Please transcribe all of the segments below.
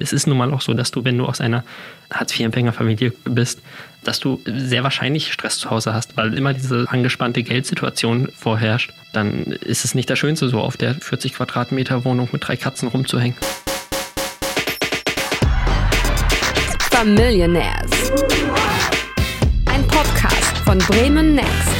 Es ist nun mal auch so, dass du, wenn du aus einer Hartz-IV-Empfängerfamilie bist, dass du sehr wahrscheinlich Stress zu Hause hast, weil immer diese angespannte Geldsituation vorherrscht. Dann ist es nicht das Schönste, so auf der 40 Quadratmeter Wohnung mit drei Katzen rumzuhängen. Familionaires. Ein Podcast von Bremen Next.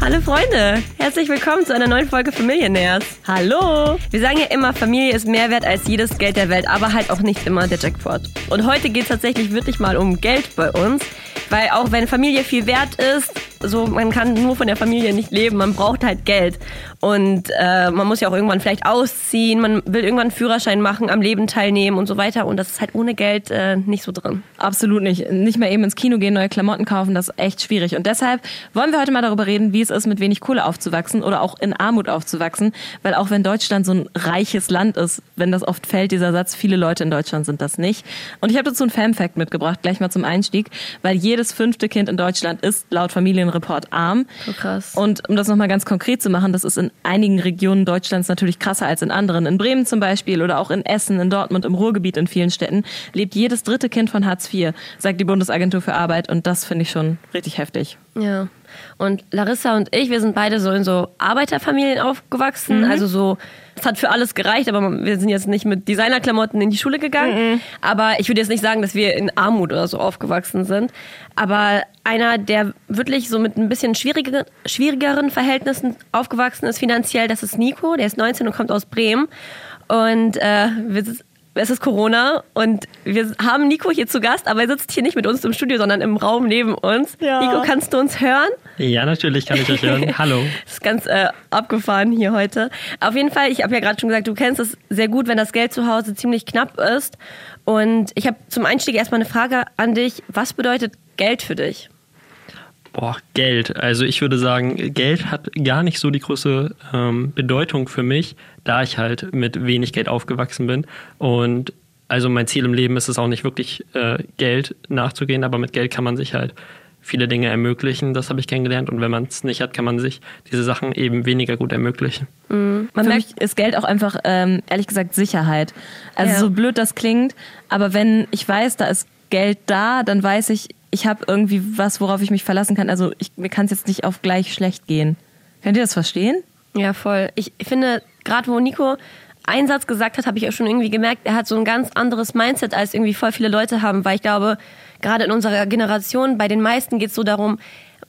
Hallo Freunde, herzlich willkommen zu einer neuen Folge Familionaires. Hallo! Wir sagen ja immer, Familie ist mehr wert als jedes Geld der Welt, aber halt auch nicht immer der Jackpot. Und heute geht es tatsächlich wirklich mal um Geld bei uns, weil auch wenn Familie viel wert ist, so man kann nur von der Familie nicht leben, man braucht halt Geld. Und äh, man muss ja auch irgendwann vielleicht ausziehen, man will irgendwann einen Führerschein machen, am Leben teilnehmen und so weiter. Und das ist halt ohne Geld äh, nicht so drin. Absolut nicht. Nicht mehr eben ins Kino gehen, neue Klamotten kaufen, das ist echt schwierig. Und deshalb wollen wir heute mal darüber reden, wie es ist, mit wenig Kohle aufzuwachsen oder auch in Armut aufzuwachsen. Weil auch wenn Deutschland so ein reiches Land ist, wenn das oft fällt, dieser Satz, viele Leute in Deutschland sind das nicht. Und ich habe dazu einen Fan-Fact mitgebracht, gleich mal zum Einstieg, weil jedes fünfte Kind in Deutschland ist laut Familienreport arm. So krass. Und um das nochmal ganz konkret zu machen, das ist in einigen Regionen Deutschlands natürlich krasser als in anderen. In Bremen zum Beispiel oder auch in Essen, in Dortmund, im Ruhrgebiet in vielen Städten lebt jedes dritte Kind von Hartz IV, sagt die Bundesagentur für Arbeit. Und das finde ich schon richtig heftig. Ja. Und Larissa und ich, wir sind beide so in so Arbeiterfamilien aufgewachsen. Also so, es hat für alles gereicht, aber wir sind jetzt nicht mit Designerklamotten in die Schule gegangen. Aber ich würde jetzt nicht sagen, dass wir in Armut oder so aufgewachsen sind. Aber einer, der wirklich so mit ein bisschen schwierigeren, schwierigeren Verhältnissen aufgewachsen ist finanziell, das ist Nico. Der ist 19 und kommt aus Bremen. Und äh, wir sind es ist Corona und wir haben Nico hier zu Gast, aber er sitzt hier nicht mit uns im Studio, sondern im Raum neben uns. Ja. Nico, kannst du uns hören? Ja, natürlich kann ich euch hören. Hallo. Das ist ganz äh, abgefahren hier heute. Auf jeden Fall, ich habe ja gerade schon gesagt, du kennst es sehr gut, wenn das Geld zu Hause ziemlich knapp ist. Und ich habe zum Einstieg erstmal eine Frage an dich. Was bedeutet Geld für dich? Boah, Geld. Also ich würde sagen, Geld hat gar nicht so die große ähm, Bedeutung für mich, da ich halt mit wenig Geld aufgewachsen bin. Und also mein Ziel im Leben ist es auch nicht wirklich äh, Geld nachzugehen, aber mit Geld kann man sich halt viele Dinge ermöglichen. Das habe ich kennengelernt. Und wenn man es nicht hat, kann man sich diese Sachen eben weniger gut ermöglichen. Man Für mich ist Geld auch einfach, ähm, ehrlich gesagt, Sicherheit. Also Ja. so blöd das klingt, aber wenn ich weiß, da ist Geld da, dann weiß ich, ich habe irgendwie was, worauf ich mich verlassen kann. Also ich, mir kann es jetzt nicht auf gleich schlecht gehen. Könnt ihr das verstehen? Ja, voll. Ich finde, gerade wo Nico einen Satz gesagt hat, habe ich auch schon irgendwie gemerkt, er hat so ein ganz anderes Mindset, als irgendwie voll viele Leute haben, weil ich glaube, gerade in unserer Generation, bei den meisten geht es so darum,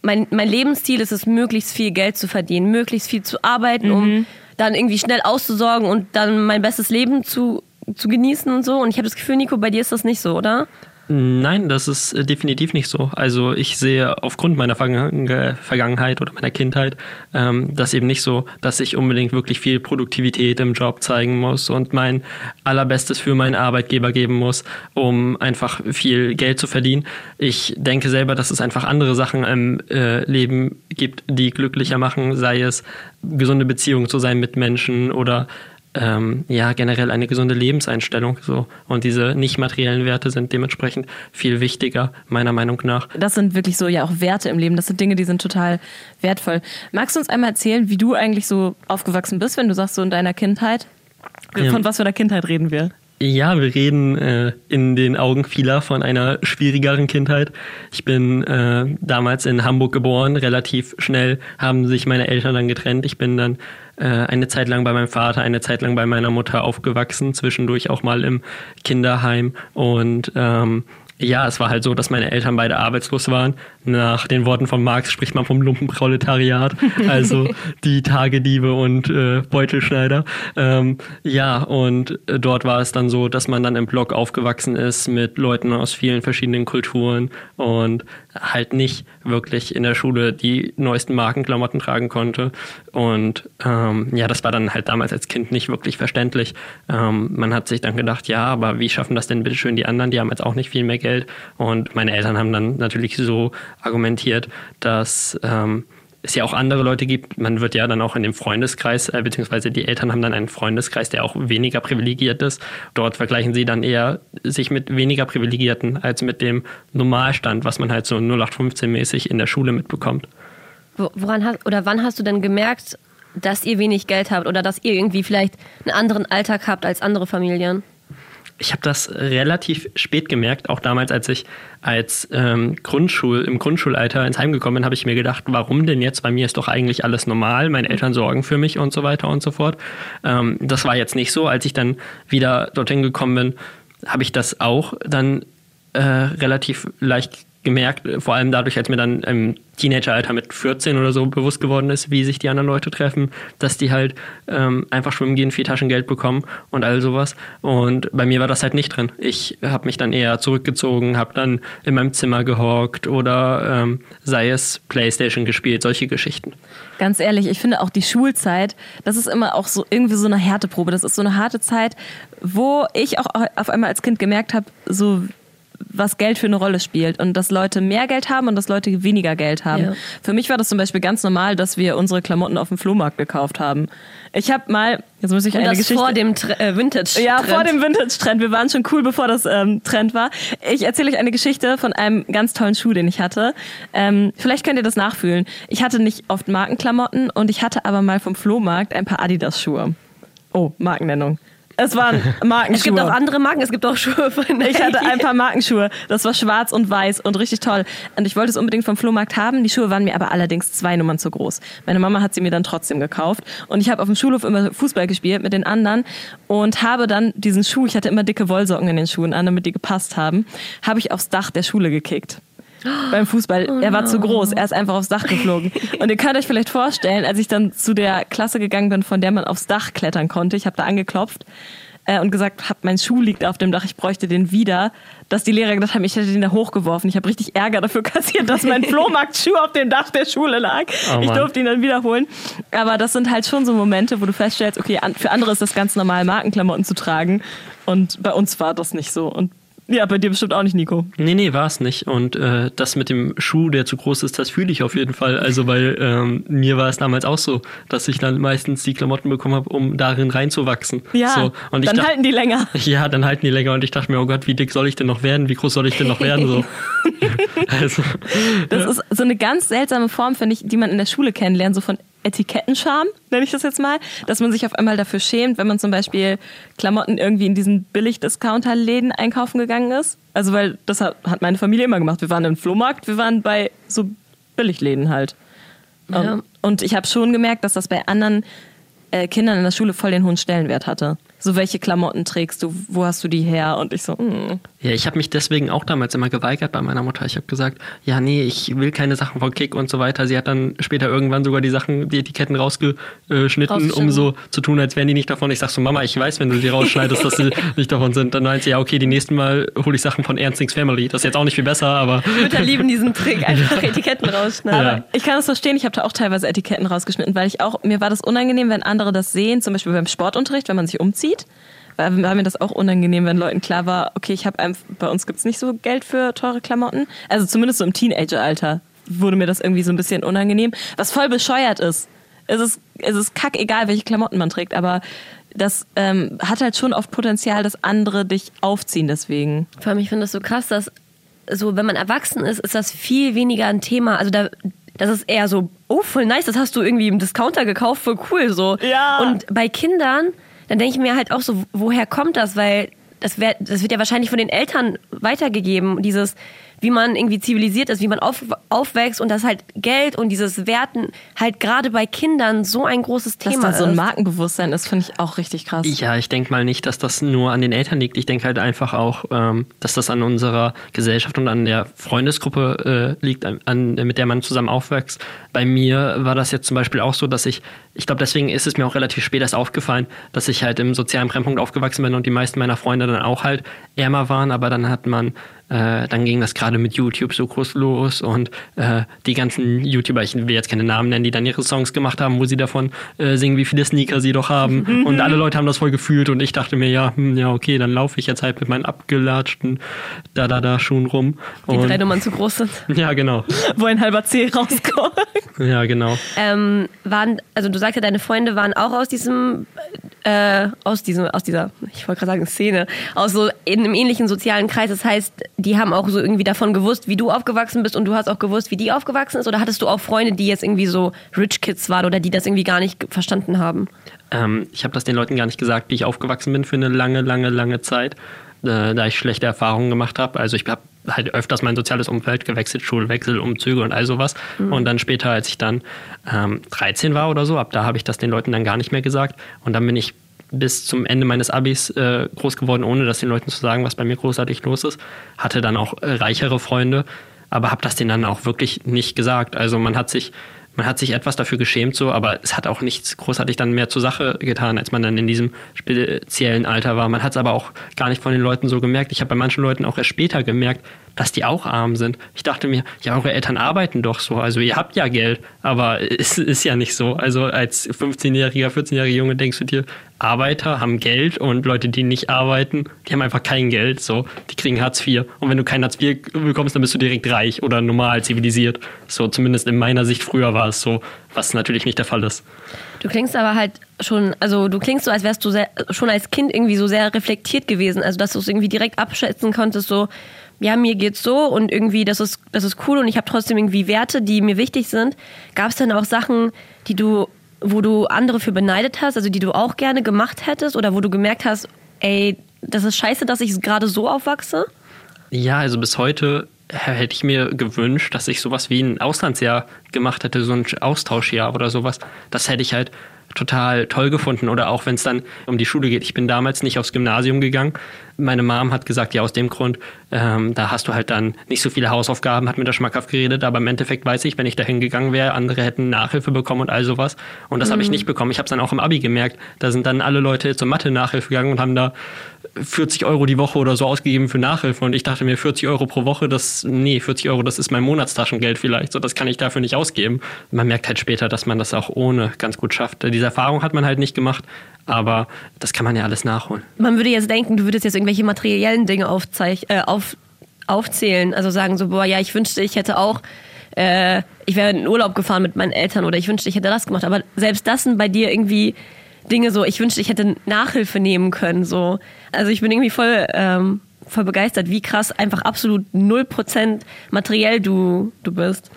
mein, mein Lebensziel ist es, möglichst viel Geld zu verdienen, möglichst viel zu arbeiten, um dann irgendwie schnell auszusorgen und dann mein bestes Leben zu, zu genießen und so. Und ich habe das Gefühl, Nico, bei dir ist das nicht so, oder? Nein, das ist äh, definitiv nicht so. Also ich sehe aufgrund meiner Vergangen- Vergangenheit oder meiner Kindheit ähm, das eben nicht so, dass ich unbedingt wirklich viel Produktivität im Job zeigen muss und mein allerbestes für meinen Arbeitgeber geben muss, um einfach viel Geld zu verdienen. Ich denke selber, dass es einfach andere Sachen im äh, Leben gibt, die glücklicher machen, sei es gesunde Beziehungen zu sein mit Menschen oder ähm, ja, generell eine gesunde Lebenseinstellung. So. Und diese nicht materiellen Werte sind dementsprechend viel wichtiger, meiner Meinung nach. Das sind wirklich so ja auch Werte im Leben. Das sind Dinge, die sind total wertvoll. Magst du uns einmal erzählen, wie du eigentlich so aufgewachsen bist, wenn du sagst, so in deiner Kindheit? Von Ähm, was für einer Kindheit reden wir? Ja, wir reden äh, in den Augen vieler von einer schwierigeren Kindheit. Ich bin äh, damals in Hamburg geboren. Relativ schnell haben sich meine Eltern dann getrennt. Ich bin dann eine Zeit lang bei meinem Vater, eine Zeit lang bei meiner Mutter aufgewachsen, zwischendurch auch mal im Kinderheim. Und ähm, ja, es war halt so, dass meine Eltern beide arbeitslos waren. Nach den Worten von Marx spricht man vom Lumpenproletariat, also die Tagediebe und äh, Beutelschneider. Ähm, ja, und äh, dort war es dann so, dass man dann im Block aufgewachsen ist mit Leuten aus vielen verschiedenen Kulturen und halt nicht wirklich in der Schule die neuesten Markenklamotten tragen konnte. Und ähm, ja, das war dann halt damals als Kind nicht wirklich verständlich. Ähm, man hat sich dann gedacht, ja, aber wie schaffen das denn bitte schön die anderen? Die haben jetzt auch nicht viel mehr Geld. Und meine Eltern haben dann natürlich so argumentiert, dass ähm, es ja auch andere Leute gibt. Man wird ja dann auch in dem Freundeskreis, äh, beziehungsweise die Eltern haben dann einen Freundeskreis, der auch weniger privilegiert ist. Dort vergleichen sie dann eher sich mit weniger Privilegierten als mit dem Normalstand, was man halt so 0815-mäßig in der Schule mitbekommt. Wo- Woran hast, oder wann hast du denn gemerkt, dass ihr wenig Geld habt oder dass ihr irgendwie vielleicht einen anderen Alltag habt als andere Familien? Ich habe das relativ spät gemerkt, auch damals, als ich als ähm, Grundschul, im Grundschulalter ins Heim gekommen bin, habe ich mir gedacht, warum denn jetzt? Bei mir ist doch eigentlich alles normal, meine Eltern sorgen für mich und so weiter und so fort. Ähm, das war jetzt nicht so. Als ich dann wieder dorthin gekommen bin, habe ich das auch dann äh, relativ leicht gemerkt, vor allem dadurch, als mir dann im Teenageralter mit 14 oder so bewusst geworden ist, wie sich die anderen Leute treffen, dass die halt ähm, einfach schwimmen gehen, viel Taschengeld bekommen und all sowas. Und bei mir war das halt nicht drin. Ich habe mich dann eher zurückgezogen, habe dann in meinem Zimmer gehockt oder ähm, sei es Playstation gespielt, solche Geschichten. Ganz ehrlich, ich finde auch die Schulzeit, das ist immer auch so irgendwie so eine Härteprobe. Das ist so eine harte Zeit, wo ich auch auf einmal als Kind gemerkt habe, so was Geld für eine Rolle spielt und dass Leute mehr Geld haben und dass Leute weniger Geld haben. Ja. Für mich war das zum Beispiel ganz normal, dass wir unsere Klamotten auf dem Flohmarkt gekauft haben. Ich habe mal, jetzt muss ich und eine das Geschichte vor dem äh, Vintage. -Trend. Ja, vor dem Vintage Trend. Wir waren schon cool, bevor das ähm, Trend war. Ich erzähle euch eine Geschichte von einem ganz tollen Schuh, den ich hatte. Ähm, vielleicht könnt ihr das nachfühlen. Ich hatte nicht oft Markenklamotten und ich hatte aber mal vom Flohmarkt ein paar Adidas Schuhe. Oh, Markennennung. Es waren Markenschuhe. Es gibt auch andere Marken, es gibt auch Schuhe von Nike. Ich hatte ein paar Markenschuhe. Das war schwarz und weiß und richtig toll. Und ich wollte es unbedingt vom Flohmarkt haben. Die Schuhe waren mir aber allerdings zwei Nummern zu groß. Meine Mama hat sie mir dann trotzdem gekauft. Und ich habe auf dem Schulhof immer Fußball gespielt mit den anderen und habe dann diesen Schuh, ich hatte immer dicke Wollsocken in den Schuhen an, damit die gepasst haben, habe ich aufs Dach der Schule gekickt beim Fußball. Oh er war zu groß, er ist einfach aufs Dach geflogen. Und ihr könnt euch vielleicht vorstellen, als ich dann zu der Klasse gegangen bin, von der man aufs Dach klettern konnte, ich habe da angeklopft äh, und gesagt, hab, mein Schuh liegt auf dem Dach, ich bräuchte den wieder, dass die Lehrer gedacht haben, ich hätte den da hochgeworfen. Ich habe richtig Ärger dafür kassiert, dass mein Flohmarktschuh auf dem Dach der Schule lag. Oh ich durfte ihn dann wiederholen. Aber das sind halt schon so Momente, wo du feststellst, okay, für andere ist das ganz normal, Markenklamotten zu tragen. Und bei uns war das nicht so. Und ja, bei dir bestimmt auch nicht, Nico. Nee, nee, war es nicht. Und äh, das mit dem Schuh, der zu groß ist, das fühle ich auf jeden Fall. Also, weil ähm, mir war es damals auch so, dass ich dann meistens die Klamotten bekommen habe, um darin reinzuwachsen. Ja, so, und dann halten die länger. Ja, dann halten die länger. Und ich dachte mir, oh Gott, wie dick soll ich denn noch werden? Wie groß soll ich denn noch werden? So. also, das ist so eine ganz seltsame Form, finde ich, die man in der Schule kennenlernt, so von Etikettenscham, nenne ich das jetzt mal, dass man sich auf einmal dafür schämt, wenn man zum Beispiel Klamotten irgendwie in diesen Billig-Discounter-Läden einkaufen gegangen ist. Also weil das hat, hat meine Familie immer gemacht. Wir waren im Flohmarkt, wir waren bei so Billigläden halt. Ja. Und ich habe schon gemerkt, dass das bei anderen äh, Kindern in der Schule voll den hohen Stellenwert hatte so welche Klamotten trägst du, wo hast du die her? Und ich so, mm. Ja, ich habe mich deswegen auch damals immer geweigert bei meiner Mutter. Ich habe gesagt, ja, nee, ich will keine Sachen von Kick und so weiter. Sie hat dann später irgendwann sogar die Sachen, die Etiketten rausgeschnitten, um so zu tun, als wären die nicht davon. Ich sag so, Mama, ich weiß, wenn du die rausschneidest, dass sie nicht davon sind. Dann meint sie, ja, okay, die nächsten Mal hole ich Sachen von Ernstings Family. Das ist jetzt auch nicht viel besser, aber. Mütter lieben diesen Trick, einfach Etiketten rausschneiden. Ja. Ich kann das verstehen, ich habe da auch teilweise Etiketten rausgeschnitten, weil ich auch, mir war das unangenehm, wenn andere das sehen, zum Beispiel beim Sportunterricht, wenn man sich umzieht. War, war mir das auch unangenehm, wenn Leuten klar war, okay, ich habe bei uns gibt's nicht so Geld für teure Klamotten. Also zumindest so im Teenageralter wurde mir das irgendwie so ein bisschen unangenehm, was voll bescheuert ist. Es ist, es ist kack egal, welche Klamotten man trägt, aber das ähm, hat halt schon oft Potenzial, dass andere dich aufziehen deswegen. Vor allem, ich finde das so krass, dass so, wenn man erwachsen ist, ist das viel weniger ein Thema. Also da, das ist eher so, oh, voll nice, das hast du irgendwie im Discounter gekauft, voll cool so. Ja. Und bei Kindern dann denke ich mir halt auch so, woher kommt das? Weil das, wär, das wird ja wahrscheinlich von den Eltern weitergegeben, dieses wie man irgendwie zivilisiert ist, wie man auf, aufwächst und dass halt Geld und dieses Werten halt gerade bei Kindern so ein großes Thema ist. Dass da so ein Markenbewusstsein ist, finde ich auch richtig krass. Ja, ich denke mal nicht, dass das nur an den Eltern liegt. Ich denke halt einfach auch, ähm, dass das an unserer Gesellschaft und an der Freundesgruppe äh, liegt, an, mit der man zusammen aufwächst. Bei mir war das jetzt zum Beispiel auch so, dass ich, ich glaube, deswegen ist es mir auch relativ spät erst aufgefallen, dass ich halt im sozialen Brennpunkt aufgewachsen bin und die meisten meiner Freunde dann auch halt ärmer waren, aber dann hat man äh, dann ging das gerade mit YouTube so groß los und äh, die ganzen YouTuber, ich will jetzt keine Namen nennen, die dann ihre Songs gemacht haben, wo sie davon äh, singen, wie viele Sneaker sie doch haben. Und alle Leute haben das voll gefühlt und ich dachte mir, ja, hm, ja, okay, dann laufe ich jetzt halt mit meinen abgelatschten Da-Da-Da-Schuhen rum. Die und, drei Nummern zu groß sind. Ja, genau. wo ein halber C rauskommt. ja, genau. Ähm, waren, also du sagst ja, deine Freunde waren auch aus diesem, äh, aus diesem, aus dieser, ich wollte gerade sagen Szene, aus so in einem ähnlichen sozialen Kreis. Das heißt, die haben auch so irgendwie davon gewusst, wie du aufgewachsen bist und du hast auch gewusst, wie die aufgewachsen ist? Oder hattest du auch Freunde, die jetzt irgendwie so Rich Kids waren oder die das irgendwie gar nicht verstanden haben? Ähm, ich habe das den Leuten gar nicht gesagt, wie ich aufgewachsen bin für eine lange, lange, lange Zeit. äh, da ich schlechte Erfahrungen gemacht habe. Also ich habe halt öfters mein soziales Umfeld gewechselt, Schulwechsel, Umzüge und all sowas. Mhm. Und dann später, als ich dann ähm, 13 war oder so, ab da habe ich das den Leuten dann gar nicht mehr gesagt. Und dann bin ich bis zum Ende meines Abis äh, groß geworden, ohne das den Leuten zu sagen, was bei mir großartig los ist. Hatte dann auch äh, reichere Freunde, aber habe das denen dann auch wirklich nicht gesagt. Also man hat sich man hat sich etwas dafür geschämt, so, aber es hat auch nichts großartig dann mehr zur Sache getan, als man dann in diesem speziellen Alter war. Man hat es aber auch gar nicht von den Leuten so gemerkt. Ich habe bei manchen Leuten auch erst später gemerkt, dass die auch arm sind. Ich dachte mir, ja, eure Eltern arbeiten doch so, also ihr habt ja Geld, aber es ist ja nicht so. Also als 15-jähriger, 14-jähriger Junge denkst du dir, Arbeiter haben Geld und Leute, die nicht arbeiten, die haben einfach kein Geld, so, die kriegen Hartz IV. Und wenn du kein Hartz IV bekommst, dann bist du direkt reich oder normal zivilisiert. So, zumindest in meiner Sicht früher war es so, was natürlich nicht der Fall ist. Du klingst aber halt schon, also du klingst so, als wärst du sehr, schon als Kind irgendwie so sehr reflektiert gewesen, also dass du es irgendwie direkt abschätzen konntest, so, ja, mir geht's so und irgendwie, das ist, das ist cool und ich habe trotzdem irgendwie Werte, die mir wichtig sind. Gab es denn auch Sachen, die du, wo du andere für beneidet hast, also die du auch gerne gemacht hättest oder wo du gemerkt hast, ey, das ist scheiße, dass ich gerade so aufwachse? Ja, also bis heute hätte ich mir gewünscht, dass ich sowas wie ein Auslandsjahr gemacht hätte, so ein Austauschjahr oder sowas. Das hätte ich halt total toll gefunden. Oder auch wenn es dann um die Schule geht. Ich bin damals nicht aufs Gymnasium gegangen. Meine Mom hat gesagt, ja, aus dem Grund, ähm, da hast du halt dann nicht so viele Hausaufgaben, hat mir das schmackhaft geredet. Aber im Endeffekt weiß ich, wenn ich da hingegangen wäre, andere hätten Nachhilfe bekommen und all sowas. Und das mhm. habe ich nicht bekommen. Ich habe es dann auch im Abi gemerkt. Da sind dann alle Leute zur Mathe-Nachhilfe gegangen und haben da 40 Euro die Woche oder so ausgegeben für Nachhilfe und ich dachte mir 40 Euro pro Woche, das nee 40 Euro, das ist mein Monatstaschengeld vielleicht, so das kann ich dafür nicht ausgeben. Man merkt halt später, dass man das auch ohne ganz gut schafft. Diese Erfahrung hat man halt nicht gemacht, aber das kann man ja alles nachholen. Man würde jetzt denken, du würdest jetzt irgendwelche materiellen Dinge äh, auf, aufzählen, also sagen so boah ja ich wünschte ich hätte auch äh, ich wäre in Urlaub gefahren mit meinen Eltern oder ich wünschte ich hätte das gemacht, aber selbst das sind bei dir irgendwie Dinge so, ich wünschte, ich hätte Nachhilfe nehmen können. So. Also ich bin irgendwie voll, ähm, voll begeistert, wie krass einfach absolut 0% materiell du, du bist.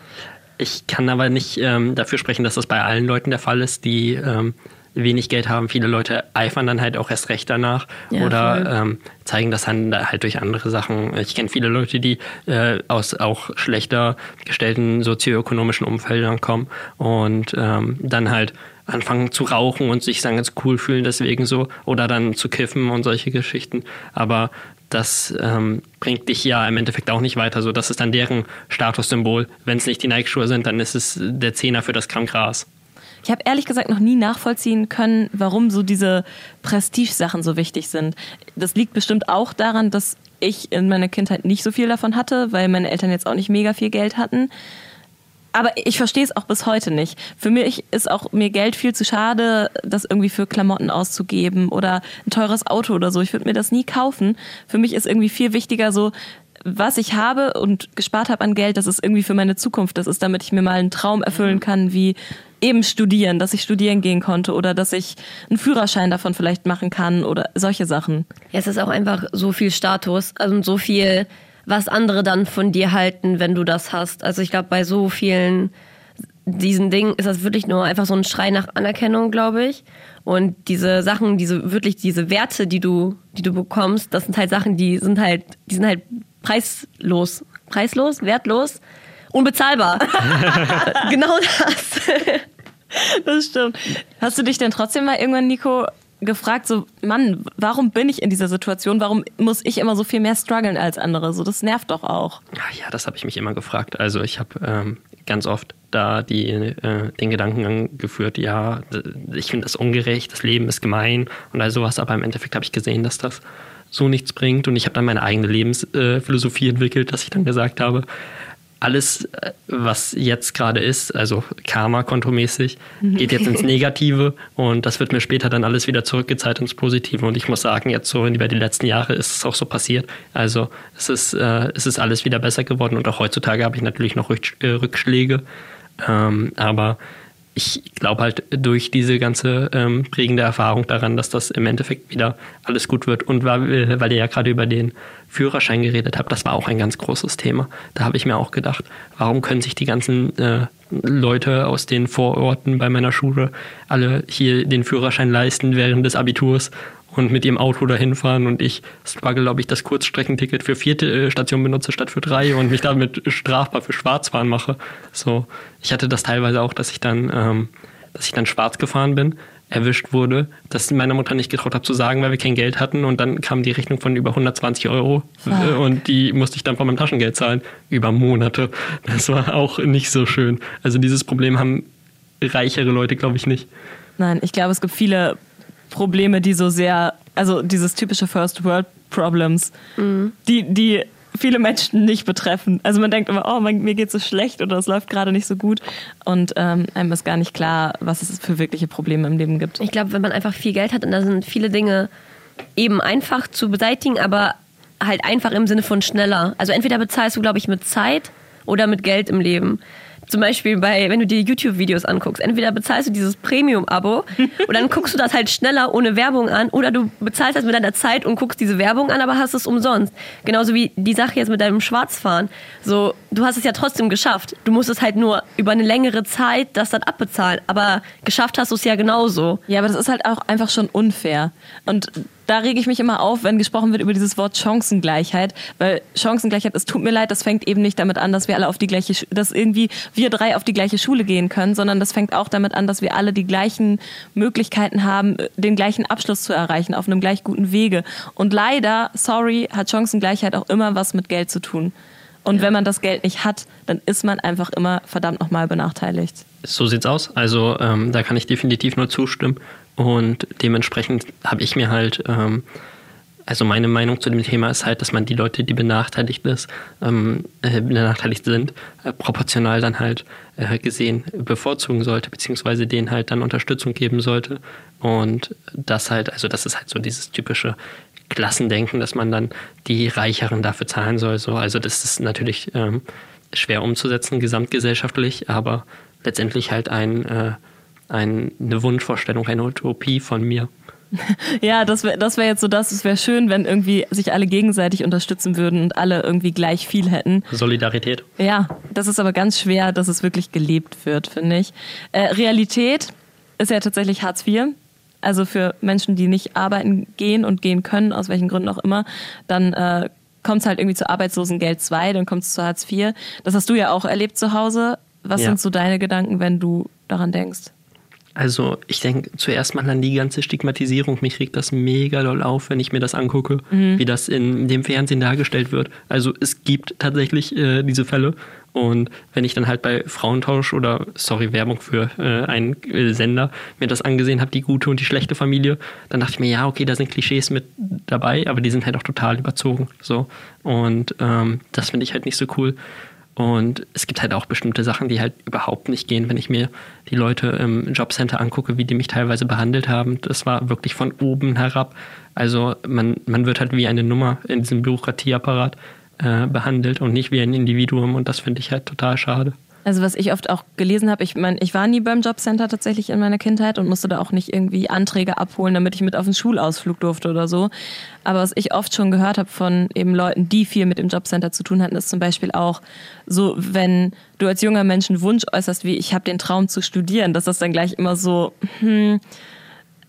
Ich kann aber nicht ähm, dafür sprechen, dass das bei allen Leuten der Fall ist, die ähm, wenig Geld haben. Viele Leute eifern dann halt auch erst recht danach ja, oder ähm, zeigen das dann halt durch andere Sachen. Ich kenne viele Leute, die äh, aus auch schlechter gestellten sozioökonomischen Umfeldern kommen und ähm, dann halt anfangen zu rauchen und sich dann ganz cool fühlen deswegen so oder dann zu kiffen und solche Geschichten. Aber das ähm, bringt dich ja im Endeffekt auch nicht weiter. So, das ist dann deren Statussymbol. Wenn es nicht die Nike-Schuhe sind, dann ist es der Zehner für das Gramm Gras. Ich habe ehrlich gesagt noch nie nachvollziehen können, warum so diese Prestige-Sachen so wichtig sind. Das liegt bestimmt auch daran, dass ich in meiner Kindheit nicht so viel davon hatte, weil meine Eltern jetzt auch nicht mega viel Geld hatten. Aber ich verstehe es auch bis heute nicht. Für mich ist auch mir Geld viel zu schade, das irgendwie für Klamotten auszugeben oder ein teures Auto oder so. Ich würde mir das nie kaufen. Für mich ist irgendwie viel wichtiger so, was ich habe und gespart habe an Geld, das ist irgendwie für meine Zukunft. Das ist, damit ich mir mal einen Traum erfüllen kann, wie eben studieren, dass ich studieren gehen konnte oder dass ich einen Führerschein davon vielleicht machen kann oder solche Sachen. Ja, es ist auch einfach so viel Status also so viel, was andere dann von dir halten, wenn du das hast. Also ich glaube, bei so vielen diesen Dingen ist das wirklich nur einfach so ein Schrei nach Anerkennung, glaube ich. Und diese Sachen, diese wirklich diese Werte, die du, die du bekommst, das sind halt Sachen, die sind halt, die sind halt preislos, preislos, wertlos, unbezahlbar. genau das. das stimmt. Hast du dich denn trotzdem mal irgendwann, Nico, gefragt, so, Mann, warum bin ich in dieser Situation? Warum muss ich immer so viel mehr strugglen als andere? So, das nervt doch auch. Ja, das habe ich mich immer gefragt. Also ich habe ähm, ganz oft da die, äh, den Gedanken geführt, ja, ich finde das ungerecht, das Leben ist gemein und all sowas, aber im Endeffekt habe ich gesehen, dass das so nichts bringt und ich habe dann meine eigene Lebensphilosophie entwickelt, dass ich dann gesagt habe, alles, äh, was jetzt gerade ist, also Karma-kontomäßig, mhm. geht jetzt ins Negative und das wird mir später dann alles wieder zurückgezeigt ins Positive. Und ich muss sagen, jetzt so über die letzten Jahre ist es auch so passiert. Also es ist, äh, es ist alles wieder besser geworden und auch heutzutage habe ich natürlich noch äh, Rückschläge. Ähm, aber ich glaube halt durch diese ganze ähm, prägende Erfahrung daran, dass das im Endeffekt wieder alles gut wird. Und weil, weil ihr ja gerade über den Führerschein geredet habt, das war auch ein ganz großes Thema. Da habe ich mir auch gedacht, warum können sich die ganzen äh, Leute aus den Vororten bei meiner Schule alle hier den Führerschein leisten während des Abiturs und mit ihrem Auto dahin fahren und ich struggle, ob ich das Kurzstreckenticket für vierte äh, Station benutze statt für drei und mich damit strafbar für Schwarzfahren mache. So, ich hatte das teilweise auch, dass ich dann, ähm, dass ich dann schwarz gefahren bin, erwischt wurde, dass meiner Mutter nicht getraut habe zu sagen, weil wir kein Geld hatten und dann kam die Rechnung von über 120 Euro äh, und die musste ich dann von meinem Taschengeld zahlen über Monate. Das war auch nicht so schön. Also dieses Problem haben reichere Leute, glaube ich, nicht. Nein, ich glaube, es gibt viele Probleme, die so sehr, also dieses typische First World Problems, die, die viele Menschen nicht betreffen. Also man denkt immer, oh, mein, mir geht so schlecht oder es läuft gerade nicht so gut und ähm, einem ist gar nicht klar, was es für wirkliche Probleme im Leben gibt. Ich glaube, wenn man einfach viel Geld hat und da sind viele Dinge eben einfach zu beseitigen, aber halt einfach im Sinne von schneller. Also entweder bezahlst du, glaube ich, mit Zeit oder mit Geld im Leben. Zum Beispiel bei, wenn du dir YouTube-Videos anguckst, entweder bezahlst du dieses Premium-Abo und dann guckst du das halt schneller ohne Werbung an oder du bezahlst das mit deiner Zeit und guckst diese Werbung an, aber hast es umsonst. Genauso wie die Sache jetzt mit deinem Schwarzfahren. So, du hast es ja trotzdem geschafft. Du musst es halt nur über eine längere Zeit das dann abbezahlen. Aber geschafft hast du es ja genauso. Ja, aber das ist halt auch einfach schon unfair. Und da rege ich mich immer auf, wenn gesprochen wird über dieses Wort Chancengleichheit, weil Chancengleichheit, es tut mir leid, das fängt eben nicht damit an, dass wir alle auf die gleiche, dass irgendwie wir drei auf die gleiche Schule gehen können, sondern das fängt auch damit an, dass wir alle die gleichen Möglichkeiten haben, den gleichen Abschluss zu erreichen, auf einem gleich guten Wege. Und leider, sorry, hat Chancengleichheit auch immer was mit Geld zu tun. Und wenn man das Geld nicht hat, dann ist man einfach immer verdammt nochmal benachteiligt. So sieht's aus. Also ähm, da kann ich definitiv nur zustimmen. Und dementsprechend habe ich mir halt, ähm, also meine Meinung zu dem Thema ist halt, dass man die Leute, die benachteiligt ist, ähm, äh, benachteiligt sind, äh, proportional dann halt äh, gesehen bevorzugen sollte, beziehungsweise denen halt dann Unterstützung geben sollte. Und das halt, also das ist halt so dieses typische Klassendenken, dass man dann die Reicheren dafür zahlen soll. So, also das ist natürlich ähm, schwer umzusetzen gesamtgesellschaftlich, aber letztendlich halt ein, äh, ein, eine Wunschvorstellung, eine Utopie von mir. Ja, das wäre das wär jetzt so das. Es wäre schön, wenn irgendwie sich alle gegenseitig unterstützen würden und alle irgendwie gleich viel hätten. Solidarität. Ja, das ist aber ganz schwer, dass es wirklich gelebt wird, finde ich. Äh, Realität ist ja tatsächlich Hartz IV. Also für Menschen, die nicht arbeiten gehen und gehen können, aus welchen Gründen auch immer, dann äh, kommt es halt irgendwie zu Arbeitslosengeld 2, dann kommt es zu Hartz IV. Das hast du ja auch erlebt zu Hause. Was Ja. sind so deine Gedanken, wenn du daran denkst? Also ich denke zuerst mal an die ganze Stigmatisierung. Mich regt das mega doll auf, wenn ich mir das angucke, wie das in dem Fernsehen dargestellt wird. Also es gibt tatsächlich äh, diese Fälle. Und wenn ich dann halt bei Frauentausch oder, sorry, Werbung für äh, einen äh, Sender, mir das angesehen habe, die gute und die schlechte Familie, dann dachte ich mir, ja, okay, da sind Klischees mit dabei, aber die sind halt auch total überzogen. So. Und ähm, das finde ich halt nicht so cool. Und es gibt halt auch bestimmte Sachen, die halt überhaupt nicht gehen, wenn ich mir die Leute im Jobcenter angucke, wie die mich teilweise behandelt haben. Das war wirklich von oben herab. Also man, man wird halt wie eine Nummer in diesem Bürokratieapparat äh, behandelt und nicht wie ein Individuum. Und das finde ich halt total schade. Also was ich oft auch gelesen habe, ich meine, ich war nie beim Jobcenter tatsächlich in meiner Kindheit und musste da auch nicht irgendwie Anträge abholen, damit ich mit auf den Schulausflug durfte oder so. Aber was ich oft schon gehört habe von eben Leuten, die viel mit dem Jobcenter zu tun hatten, ist zum Beispiel auch so, wenn du als junger Mensch einen Wunsch äußerst, wie ich habe den Traum zu studieren, dass das dann gleich immer so, hm,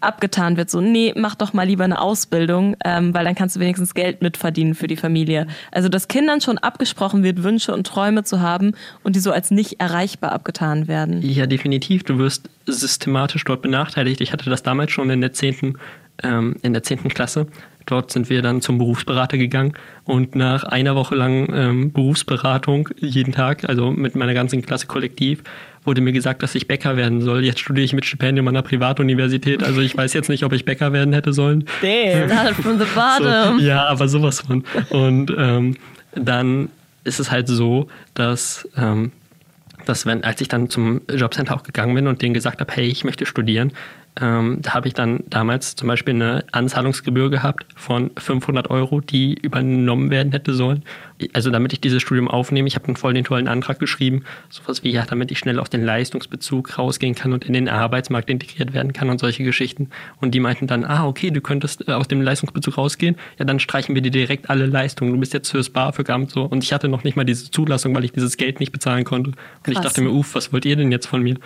abgetan wird, so, nee, mach doch mal lieber eine Ausbildung, ähm, weil dann kannst du wenigstens Geld mitverdienen für die Familie. Also, dass Kindern schon abgesprochen wird, Wünsche und Träume zu haben und die so als nicht erreichbar abgetan werden. Ja, definitiv. Du wirst systematisch dort benachteiligt. Ich hatte das damals schon in der 10. Ähm, in der 10. Klasse. Dort sind wir dann zum Berufsberater gegangen und nach einer Woche lang ähm, Berufsberatung jeden Tag, also mit meiner ganzen Klasse kollektiv, wurde mir gesagt, dass ich Bäcker werden soll. Jetzt studiere ich mit Stipendium an einer Privatuniversität. Also ich weiß jetzt nicht, ob ich Bäcker werden hätte sollen. Damn. Started from the So, bottom. ja, aber sowas von. Und ähm, dann ist es halt so, dass, ähm, dass wenn, als ich dann zum Jobcenter auch gegangen bin und denen gesagt habe, hey, ich möchte studieren, ähm, da habe ich dann damals zum Beispiel eine Anzahlungsgebühr gehabt von 500 Euro, die übernommen werden hätte sollen. Also damit ich dieses Studium aufnehme, ich habe einen voll den tollen Antrag geschrieben, sowas wie, ja, damit ich schnell auf den Leistungsbezug rausgehen kann und in den Arbeitsmarkt integriert werden kann und solche Geschichten. Und die meinten dann, ah, okay, du könntest äh, aus dem Leistungsbezug rausgehen, ja, dann streichen wir dir direkt alle Leistungen. Du bist jetzt fürs BAföG-Amt so. Und ich hatte noch nicht mal diese Zulassung, weil ich dieses Geld nicht bezahlen konnte. Und ich Krass. dachte mir, uff, was wollt ihr denn jetzt von mir?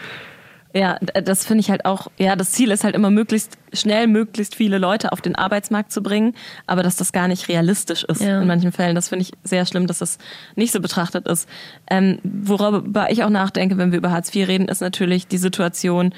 Ja, das finde ich halt auch, ja, das Ziel ist halt immer möglichst schnell möglichst viele Leute auf den Arbeitsmarkt zu bringen, aber dass das gar nicht realistisch ist Ja. in manchen Fällen. Das finde ich sehr schlimm, dass das nicht so betrachtet ist. Ähm, worüber ich auch nachdenke, wenn wir über Hartz IV reden, ist natürlich die Situation,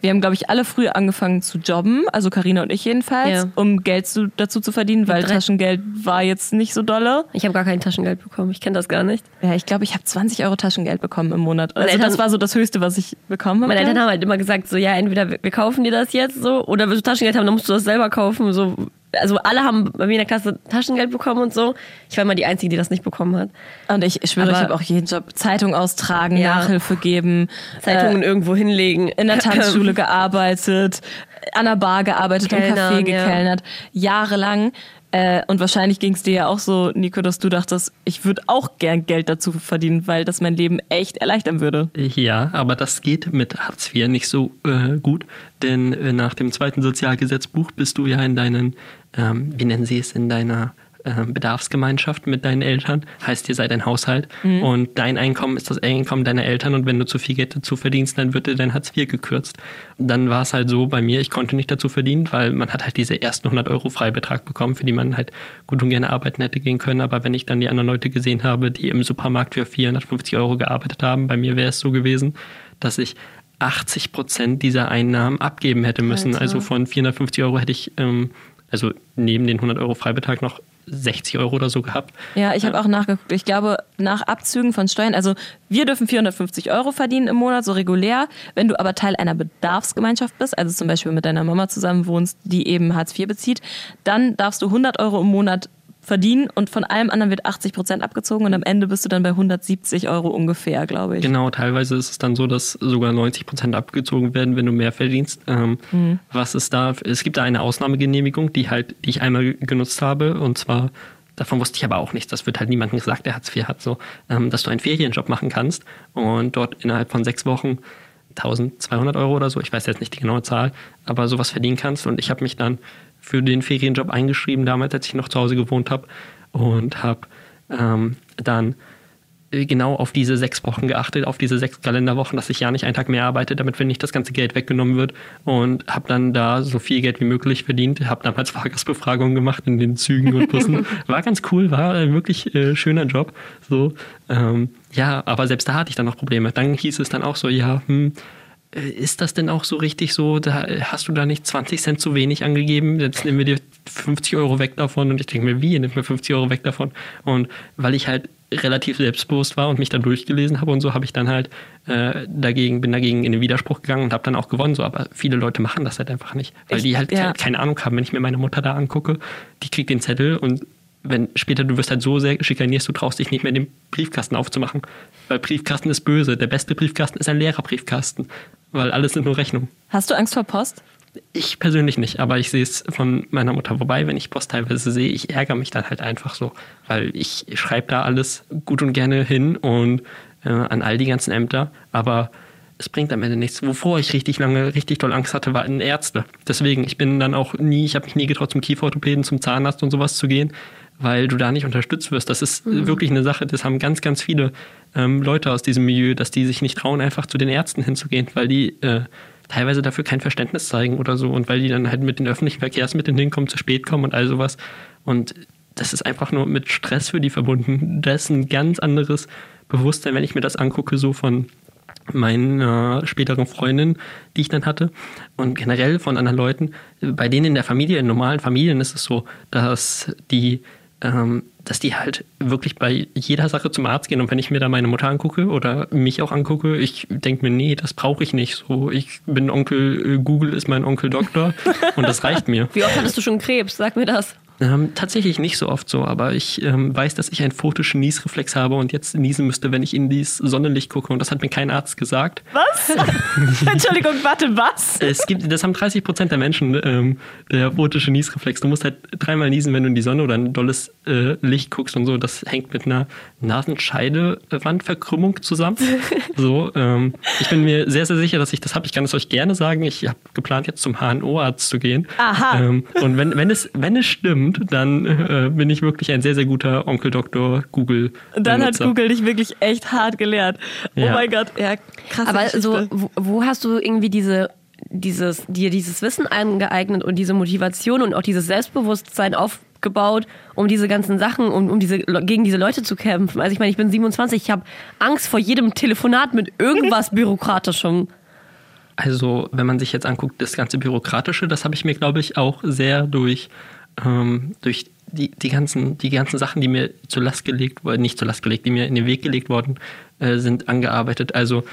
wir haben, glaube ich, alle früh angefangen zu jobben, also Karina und ich jedenfalls, Ja. um Geld zu, dazu zu verdienen, weil Taschengeld war jetzt nicht so dolle. Ich habe gar kein Taschengeld bekommen. Ich kenne das gar nicht. Ja, ich glaube, ich habe 20 Euro Taschengeld bekommen im Monat. Also Eltern- das war so das Höchste, was ich bekommen habe. Meine Eltern haben halt immer gesagt, so ja, entweder wir kaufen dir das jetzt so oder willst du Taschengeld haben, dann musst du das selber kaufen. So, also alle haben bei mir in der Klasse Taschengeld bekommen und so. Ich war immer die Einzige, die das nicht bekommen hat. Und ich schwöre, Aber- ich habe auch jeden Job. Zeitung austragen, Ja. Nachhilfe geben, Zeitungen irgendwo hinlegen. äh, in der Tanzschule gearbeitet, an der Bar gearbeitet, im Kellnern, Café ja. gekellnert, jahrelang. Äh, und wahrscheinlich ging es dir ja auch so, Nico, dass du dachtest, ich würde auch gern Geld dazu verdienen, weil das mein Leben echt erleichtern würde. Ja, aber das geht mit Hartz IV nicht so äh, gut, denn äh, nach dem zweiten Sozialgesetzbuch bist du ja in deinen, ähm, wie nennen sie es, in deiner ähm, Bedarfsgemeinschaft mit deinen Eltern, heißt ihr seid ein Haushalt und dein Einkommen ist das Einkommen deiner Eltern und wenn du zu viel Geld dazu verdienst, dann wird dir dein Hartz IV gekürzt. Dann war es halt so bei mir, ich konnte nicht dazu verdienen, weil man hat halt diese ersten 100 Euro Freibetrag bekommen, für die man halt gut und gerne arbeiten hätte gehen können, aber wenn ich dann die anderen Leute gesehen habe, die im Supermarkt für 450 Euro gearbeitet haben, bei mir wäre es so gewesen, dass ich 80 Prozent dieser Einnahmen abgeben hätte müssen. Alter. Also von 450 Euro hätte ich, ähm, also neben den 100 Euro Freibetrag noch 60 Euro oder so gehabt. Ja, ich habe auch nachgeguckt. Ich glaube, nach Abzügen von Steuern, also wir dürfen 450 Euro verdienen im Monat, so regulär. Wenn du aber Teil einer Bedarfsgemeinschaft bist, also zum Beispiel mit deiner Mama zusammen wohnst, die eben Hartz IV bezieht, dann darfst du 100 Euro im Monat verdienen und von allem anderen wird 80 Prozent abgezogen und am Ende bist du dann bei 170 Euro ungefähr, glaube ich. Genau, teilweise ist es dann so, dass sogar 90 Prozent abgezogen werden, wenn du mehr verdienst. Ähm, Was ist da? Es gibt da eine Ausnahmegenehmigung, die halt, die ich einmal genutzt habe, und zwar Davon wusste ich aber auch nichts. Das wird halt niemandem gesagt, der Hartz IV hat, so, ähm, dass du einen Ferienjob machen kannst und dort innerhalb von sechs Wochen 1200 Euro oder so, ich weiß jetzt nicht die genaue Zahl, aber sowas verdienen kannst. Und ich habe mich dann für den Ferienjob eingeschrieben, damals, als ich noch zu Hause gewohnt habe und habe ähm, dann äh, genau auf diese sechs Wochen geachtet, auf diese sechs Kalenderwochen, dass ich ja nicht einen Tag mehr arbeite, damit mir nicht das ganze Geld weggenommen wird und habe dann da so viel Geld wie möglich verdient. Habe damals Fahrgastbefragungen gemacht in den Zügen und Bussen. War ganz cool, war ein wirklich äh, schöner Job. So, ähm, ja, aber selbst da hatte ich dann noch Probleme. Dann hieß es dann auch so, ja, hm, äh, ist das denn auch so richtig so? Da hast du da nicht 20 Cent zu wenig angegeben? Jetzt nehmen wir dir 50 Euro weg davon. Und ich denke mir, wie, ihr nehmt mir 50 Euro weg davon? Und weil ich halt relativ selbstbewusst war und mich da durchgelesen habe und so, habe ich dann halt äh, dagegen, bin dagegen in den Widerspruch gegangen und habe dann auch gewonnen. So, aber viele Leute machen das halt einfach nicht, weil Ich- die halt ja. ke- keine Ahnung haben. Wenn ich mir meine Mutter da angucke, die kriegt den Zettel und wenn später du wirst halt so sehr schikanierst, du traust dich nicht mehr den Briefkasten aufzumachen. Weil Briefkasten ist böse. Der beste Briefkasten ist ein leerer Briefkasten. Weil alles sind nur Rechnungen. Hast du Angst vor Post? Ich persönlich nicht, aber ich sehe es von meiner Mutter. Wobei, wenn ich Post teilweise sehe, ich ärgere mich dann halt einfach so. Weil ich schreibe da alles gut und gerne hin und äh, an all die ganzen Ämter. Aber es bringt am Ende nichts. Wovor ich richtig lange, richtig doll Angst hatte, waren Ärzte. Deswegen, ich bin dann auch nie, ich habe mich nie getraut, zum Kieferorthopäden, zum Zahnarzt und sowas zu gehen, weil du da nicht unterstützt wirst. Das ist äh, wirklich eine Sache, das haben ganz, ganz viele ähm, Leute aus diesem Milieu, dass die sich nicht trauen, einfach zu den Ärzten hinzugehen, weil die äh, teilweise dafür kein Verständnis zeigen oder so und weil die dann halt mit den öffentlichen Verkehrsmitteln hinkommen, zu spät kommen und all sowas. Und das ist einfach nur mit Stress für die verbunden. Das ist ein ganz anderes Bewusstsein, wenn ich mir das angucke, so von meinen äh, späteren Freundinnen, die ich dann hatte und generell von anderen Leuten. Bei denen in der Familie, in normalen Familien ist es so, dass die, ähm, dass die halt wirklich bei jeder Sache zum Arzt gehen und wenn ich mir da meine Mutter angucke oder mich auch angucke, ich denke mir, nee, das brauche ich nicht. So, ich bin Onkel, äh, Google ist mein Onkel Doktor und das reicht mir. Wie oft hattest du schon Krebs? Sag mir das. Ähm, tatsächlich nicht so oft so, aber ich ähm, weiß, dass ich einen photischen Niesreflex habe und jetzt niesen müsste, wenn ich in dieses Sonnenlicht gucke. Und das hat mir kein Arzt gesagt. Was? Entschuldigung, warte, was? Es gibt, das haben 30 Prozent der Menschen, ähm, der photische Niesreflex. Du musst halt dreimal niesen, wenn du in die Sonne oder ein dolles äh, Licht guckst und so. Das hängt mit einer Nasenscheidewandverkrümmung zusammen. so, ähm, ich bin mir sehr, sehr sicher, dass ich das habe. Ich kann es euch gerne sagen. Ich habe geplant, jetzt zum HNO-Arzt zu gehen. Aha. Ähm, und wenn, wenn, es, wenn es stimmt, stimmt, dann äh, bin ich wirklich ein sehr, sehr guter Onkel Doktor Google. Dann hat Google dich wirklich echt hart gelehrt. Oh Ja. mein Gott, ja, krass. Aber so, wo, wo hast du irgendwie diese, dieses, dir dieses Wissen angeeignet und diese Motivation und auch dieses Selbstbewusstsein aufgebaut, um diese ganzen Sachen, um, um diese, gegen diese Leute zu kämpfen? Also ich meine, ich bin 27, ich habe Angst vor jedem Telefonat mit irgendwas Bürokratischem. Also, wenn man sich jetzt anguckt, das ganze Bürokratische, das habe ich mir, glaube ich, auch sehr durch, ähm, durch die, die, ganzen, die ganzen Sachen, die mir zur Last gelegt wurden, nicht zur Last gelegt, die mir in den Weg gelegt worden äh, sind, angearbeitet. Also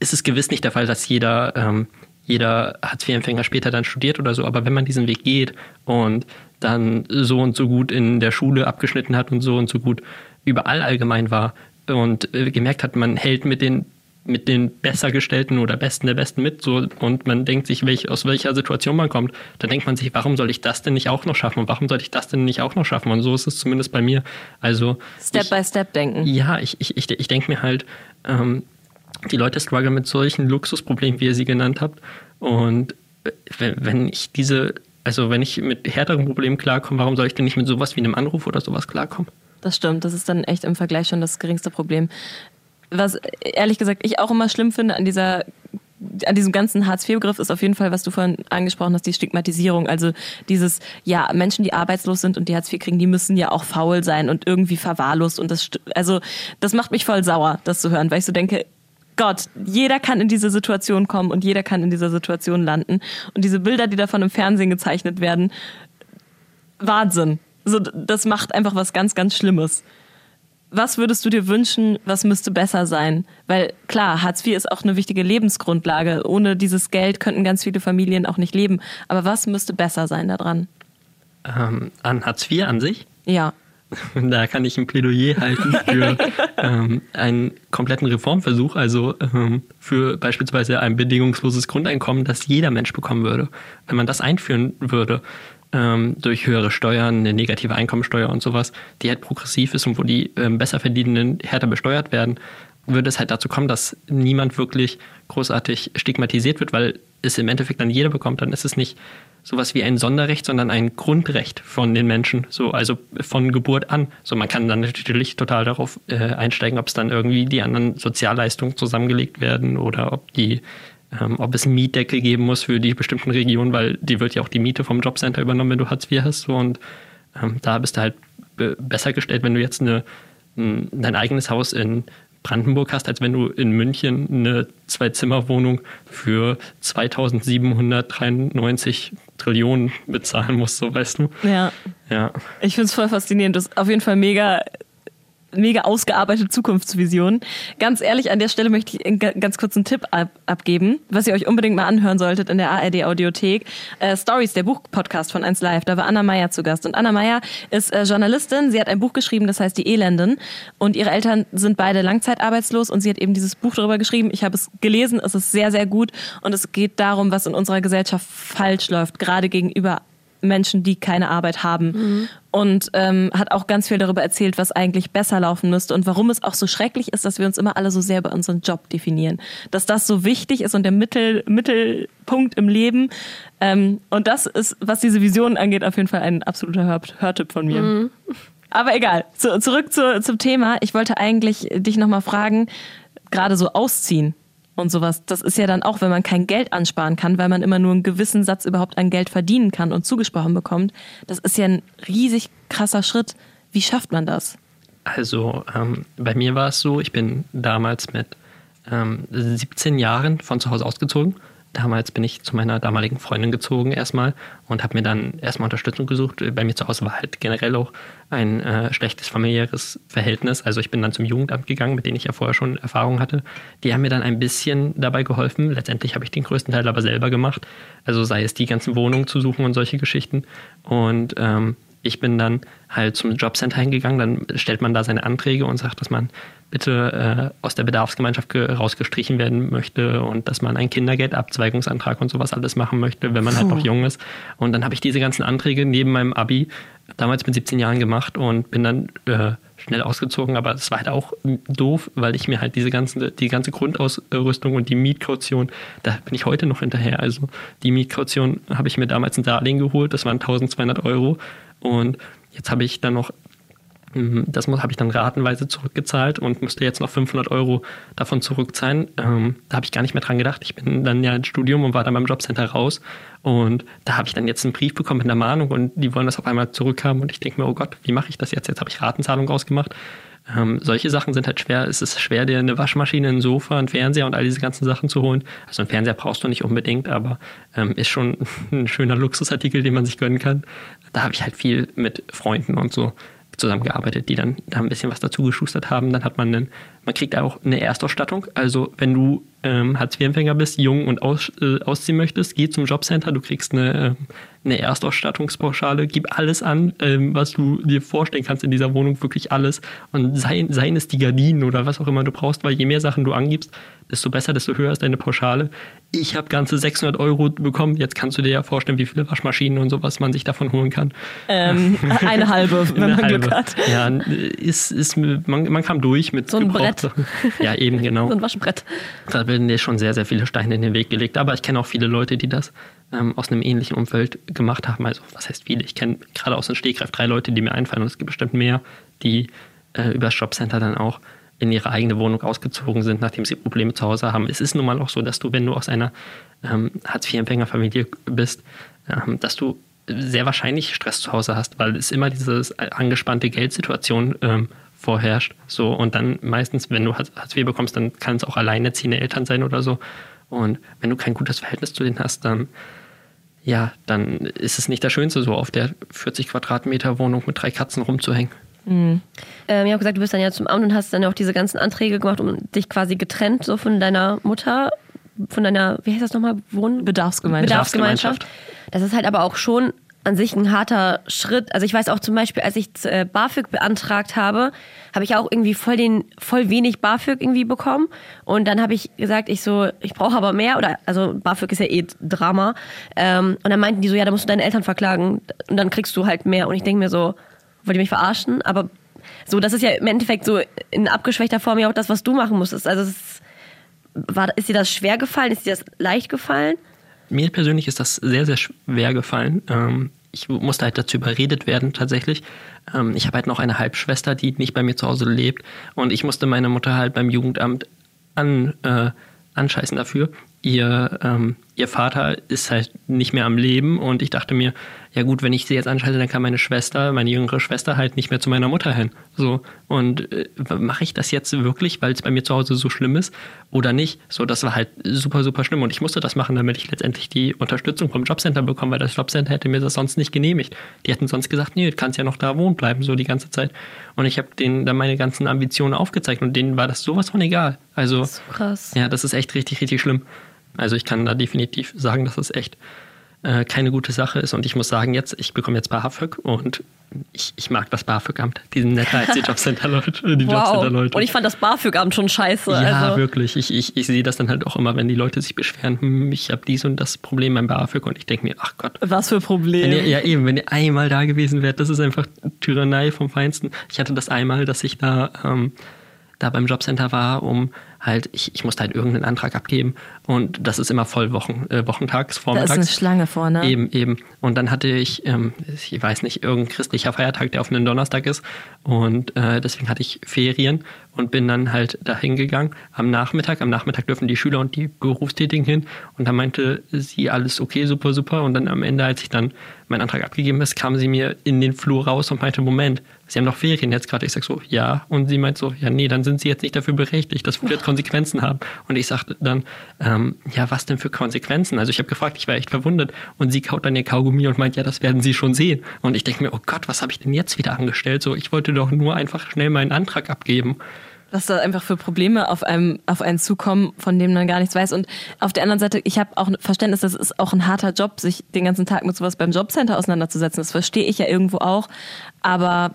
ist es gewiss nicht der Fall, dass jeder, ähm, jeder Hartz-IV-Empfänger später dann studiert oder so, aber wenn man diesen Weg geht und dann so und so gut in der Schule abgeschnitten hat und so und so gut überall allgemein war und äh, gemerkt hat, man hält mit den mit den Bessergestellten oder Besten der Besten mit so und man denkt sich, welch, aus welcher Situation man kommt, dann denkt man sich, warum soll ich das denn nicht auch noch schaffen und warum soll ich das denn nicht auch noch schaffen und so ist es zumindest bei mir. Also Step ich, by Step denken. ja, ich, ich, ich, ich denke mir halt, ähm, die Leute strugglen mit solchen Luxusproblemen, wie ihr sie genannt habt. Und wenn, wenn ich diese, also wenn ich mit härteren Problemen klarkomme, warum soll ich denn nicht mit sowas wie einem Anruf oder sowas klarkommen? Das stimmt, das ist dann echt im Vergleich schon das geringste Problem. Was ehrlich gesagt ich auch immer schlimm finde an dieser an diesem ganzen Hartz-IV-Begriff ist auf jeden Fall, was du vorhin angesprochen hast, die Stigmatisierung. Also dieses, ja, Menschen, die arbeitslos sind und die Hartz IV kriegen, die müssen ja auch faul sein und irgendwie verwahrlost. Und das, also, das macht mich voll sauer, das zu hören, weil ich so denke, Gott, jeder kann in diese Situation kommen und jeder kann in dieser Situation landen. Und diese Bilder, die davon im Fernsehen gezeichnet werden, Wahnsinn. So, das macht einfach was ganz, ganz Schlimmes. Was würdest du dir wünschen, was müsste besser sein? Weil klar, Hartz IV ist auch eine wichtige Lebensgrundlage. Ohne dieses Geld könnten ganz viele Familien auch nicht leben. Aber was müsste besser sein daran? Ähm, an Hartz IV an sich, Ja. da kann ich ein Plädoyer halten für ähm, einen kompletten Reformversuch, also ähm, für beispielsweise ein bedingungsloses Grundeinkommen, das jeder Mensch bekommen würde. Wenn man das einführen würde, ähm, durch höhere Steuern, eine negative Einkommensteuer und sowas, die halt progressiv ist und wo die ähm, besser verdienenden härter besteuert werden, würde es halt dazu kommen, dass niemand wirklich großartig stigmatisiert wird, weil es im Endeffekt dann jeder bekommt, dann ist es nicht sowas wie ein Sonderrecht, sondern ein Grundrecht von den Menschen, so also von Geburt an. So man kann dann natürlich total darauf äh, einsteigen, ob es dann irgendwie die anderen Sozialleistungen zusammengelegt werden oder ob die ähm, ob es einen Mietdeckel geben muss für die bestimmten Regionen, weil die wird ja auch die Miete vom Jobcenter übernommen, wenn du Hartz IV hast. So, und ähm, da bist du halt be- besser gestellt, wenn du jetzt eine, ein, dein eigenes Haus in Brandenburg hast, als wenn du in München eine Zwei-Zimmer-Wohnung für 2793 Trillionen bezahlen musst, so weißt du. Ja. Ja. Ich finde es voll faszinierend. Das ist auf jeden Fall mega, mega ausgearbeitete Zukunftsvision. Ganz ehrlich, an der Stelle möchte ich ganz kurz einen Tipp ab, abgeben, was ihr euch unbedingt mal anhören solltet in der ARD Audiothek. Äh, Stories, der Buchpodcast von 1 Live. Da war Anna Meyer zu Gast. Und Anna Meyer ist äh, Journalistin. Sie hat ein Buch geschrieben, das heißt Die Elenden. Und ihre Eltern sind beide langzeitarbeitslos und sie hat eben dieses Buch darüber geschrieben. Ich habe es gelesen. Es ist sehr, sehr gut. Und es geht darum, was in unserer Gesellschaft falsch läuft, gerade gegenüber Menschen, die keine Arbeit haben. Und ähm, hat auch ganz viel darüber erzählt, was eigentlich besser laufen müsste und warum es auch so schrecklich ist, dass wir uns immer alle so sehr bei unserem Job definieren. Dass das so wichtig ist und der Mittel, Mittelpunkt im Leben. Ähm, und das ist, was diese Vision angeht, auf jeden Fall ein absoluter Hör Hörtipp von mir. Aber egal, zu, zurück zu, zum Thema. Ich wollte eigentlich dich nochmal fragen, gerade so ausziehen und sowas, das ist ja dann auch, wenn man kein Geld ansparen kann, weil man immer nur einen gewissen Satz überhaupt an Geld verdienen kann und zugesprochen bekommt. Das ist ja ein riesig krasser Schritt. Wie schafft man das? Also ähm, bei mir war es so, ich bin damals mit ähm, 17 Jahren von zu Hause ausgezogen. Damals bin ich zu meiner damaligen Freundin gezogen erstmal und habe mir dann erstmal Unterstützung gesucht. Bei mir zu Hause war halt generell auch ein äh, schlechtes familiäres Verhältnis. Also ich bin dann zum Jugendamt gegangen, mit denen ich ja vorher schon Erfahrung hatte. Die haben mir dann ein bisschen dabei geholfen. Letztendlich habe ich den größten Teil aber selber gemacht. Also sei es die ganzen Wohnungen zu suchen und solche Geschichten. Und ähm, ich bin dann halt zum Jobcenter hingegangen, dann stellt man da seine Anträge und sagt, dass man bitte äh, aus der Bedarfsgemeinschaft ge- rausgestrichen werden möchte und dass man einen Kindergeldabzweigungsantrag und sowas alles machen möchte, wenn man halt noch jung ist. Und dann habe ich diese ganzen Anträge neben meinem Abi damals mit 17 Jahren gemacht und bin dann äh, schnell ausgezogen, aber es war halt auch doof, weil ich mir halt diese ganze, die ganze Grundausrüstung und die Mietkaution, da bin ich heute noch hinterher. Also die Mietkaution habe ich mir damals ein Darlehen geholt, das waren 1200 Euro Und jetzt habe ich dann noch ähm, das habe ich dann ratenweise zurückgezahlt und musste jetzt noch 500 Euro davon zurückzahlen. Ähm, da habe ich gar nicht mehr dran gedacht. Ich bin dann ja ins Studium und war dann beim Jobcenter raus. Und da habe ich dann jetzt einen Brief bekommen mit einer Mahnung und die wollen das auf einmal zurückhaben. Und ich denke mir, oh Gott, wie mache ich das jetzt? Jetzt habe ich Ratenzahlung rausgemacht. Ähm, solche Sachen sind halt schwer. Es ist schwer, dir eine Waschmaschine, ein Sofa, einen Fernseher und all diese ganzen Sachen zu holen. Also einen Fernseher brauchst du nicht unbedingt, aber ähm, ist schon ein schöner Luxusartikel, den man sich gönnen kann. Da habe ich halt viel mit Freunden und so zusammengearbeitet, die dann da ein bisschen was dazu geschustert haben. Dann hat man einen, man kriegt auch eine Erstausstattung. Also wenn du ähm, Hartz-IV-Empfänger bist, jung und aus, äh, ausziehen möchtest, geh zum Jobcenter, du kriegst eine, äh, eine Erstausstattungspauschale, gib alles an, ähm, was du dir vorstellen kannst in dieser Wohnung, wirklich alles. Und sei, seien es die Gardinen oder was auch immer du brauchst, weil je mehr Sachen du angibst, desto besser, desto höher ist deine Pauschale. Ich habe ganze 600 Euro bekommen. Jetzt kannst du dir ja vorstellen, wie viele Waschmaschinen und sowas man sich davon holen kann. Ähm, eine halbe, wenn eine man halbe. Glück hat. Ja, ist, ist, man, man kam durch mit so ein Brett. Ja, eben genau. so ein Waschbrett. Da werden dir schon sehr, sehr viele Steine in den Weg gelegt. Aber ich kenne auch viele Leute, die das ähm, aus einem ähnlichen Umfeld gemacht haben. Also, was heißt viele? Ich kenne gerade aus dem Stegreif drei Leute, die mir einfallen und es gibt bestimmt mehr, die äh, über das Jobcenter dann auch in ihre eigene Wohnung ausgezogen sind, nachdem sie Probleme zu Hause haben. Es ist nun mal auch so, dass du, wenn du aus einer ähm, Hartz-IV-Empfängerfamilie bist, ähm, dass du sehr wahrscheinlich Stress zu Hause hast, weil es immer diese angespannte Geldsituation ähm, vorherrscht. So, und dann meistens, wenn du Hartz IV bekommst, dann kann es auch alleinerziehende Eltern sein oder so. Und wenn du kein gutes Verhältnis zu denen hast, dann ja, dann ist es nicht das Schönste, so auf der 40 Quadratmeter Wohnung mit drei Katzen rumzuhängen. Mhm. Ähm, ich habe gesagt, du bist dann ja zum Amt und hast dann auch diese ganzen Anträge gemacht und dich quasi getrennt so von deiner Mutter, von deiner, wie heißt das nochmal, Wohn Bedarfsgemeinschaft. Bedarfsgemeinschaft. Das ist halt aber auch schon an sich ein harter Schritt. Also ich weiß auch zum Beispiel, als ich äh, BAföG beantragt habe, habe ich auch irgendwie voll den voll wenig BAföG irgendwie bekommen und dann habe ich gesagt, ich so, ich brauche aber mehr oder also BAföG ist ja eh Drama ähm, und dann meinten die so, ja, da musst du deine Eltern verklagen und dann kriegst du halt mehr und ich denke mir so, wollt ihr mich verarschen? Aber so, das ist ja im Endeffekt so in abgeschwächter Form ja auch das, was du machen musstest. Also ist, war, ist dir das schwer gefallen? Ist dir das leicht gefallen? Mir persönlich ist das sehr, sehr schwer gefallen. Ähm, ich musste halt dazu überredet werden tatsächlich. Ähm, ich habe halt noch eine Halbschwester, die nicht bei mir zu Hause lebt und ich musste meine Mutter halt beim Jugendamt an, äh, anscheißen dafür. Ihr, ähm, ihr Vater ist halt nicht mehr am Leben und ich dachte mir, ja gut, wenn ich sie jetzt anschalte, dann kann meine Schwester, meine jüngere Schwester halt nicht mehr zu meiner Mutter hin. So und äh, mache ich das jetzt wirklich, weil es bei mir zu Hause so schlimm ist oder nicht? So, das war halt super super schlimm und ich musste das machen, damit ich letztendlich die Unterstützung vom Jobcenter bekomme, weil das Jobcenter hätte mir das sonst nicht genehmigt. Die hätten sonst gesagt, nee, du kannst ja noch da wohnen bleiben so die ganze Zeit. Und ich habe denen dann meine ganzen Ambitionen aufgezeigt und denen war das sowas von egal. Also so krass. Ja, das ist echt richtig richtig schlimm. Also ich kann da definitiv sagen, dass es echt äh, keine gute Sache ist. Und ich muss sagen, jetzt, ich bekomme jetzt BAföG und ich, ich mag das BAföG-Amt. Die sind netter als die Jobcenter-Leute. Die wow. Jobcenter-Leute. Und ich fand das BAföG-Amt schon scheiße. Ja, also. wirklich. Ich, ich, ich sehe das dann halt auch immer, wenn die Leute sich beschweren, hm, ich habe dies und das Problem beim BAföG und ich denke mir, ach Gott. Was für Problem? Ihr, ja, eben, wenn ihr einmal da gewesen wärt, das ist einfach Tyrannei vom Feinsten. Ich hatte das einmal, dass ich da, ähm, da beim Jobcenter war, um halt, ich, ich musste halt irgendeinen Antrag abgeben und das ist immer voll Wochen, äh, wochentags, vormittags. Da ist eine Schlange vorne. Eben, eben. Und dann hatte ich, ähm, ich weiß nicht, irgendein christlicher Feiertag, der auf einen Donnerstag ist und äh, deswegen hatte ich Ferien und bin dann halt dahin gegangen am Nachmittag. Am Nachmittag dürfen die Schüler und die Berufstätigen hin und da meinte sie, alles okay, super, super. Und dann am Ende, als ich dann meinen Antrag abgegeben ist, kam sie mir in den Flur raus und meinte, Moment, Sie haben doch Ferien jetzt gerade. Ich sag so, ja. Und sie meint so, ja, nee, dann sind Sie jetzt nicht dafür berechtigt. Das wird Konsequenzen haben. Und ich sagte dann, ähm, ja, was denn für Konsequenzen? Also ich habe gefragt, ich war echt verwundert. Und sie kaut dann ihr Kaugummi und meint, ja, das werden Sie schon sehen. Und ich denke mir, oh Gott, was habe ich denn jetzt wieder angestellt? So, ich wollte doch nur einfach schnell meinen Antrag abgeben was da einfach für Probleme auf einem auf einen zukommen, von denen man gar nichts weiß. Und auf der anderen Seite, ich habe auch Verständnis, das ist auch ein harter Job, sich den ganzen Tag mit sowas beim Jobcenter auseinanderzusetzen. Das verstehe ich ja irgendwo auch. Aber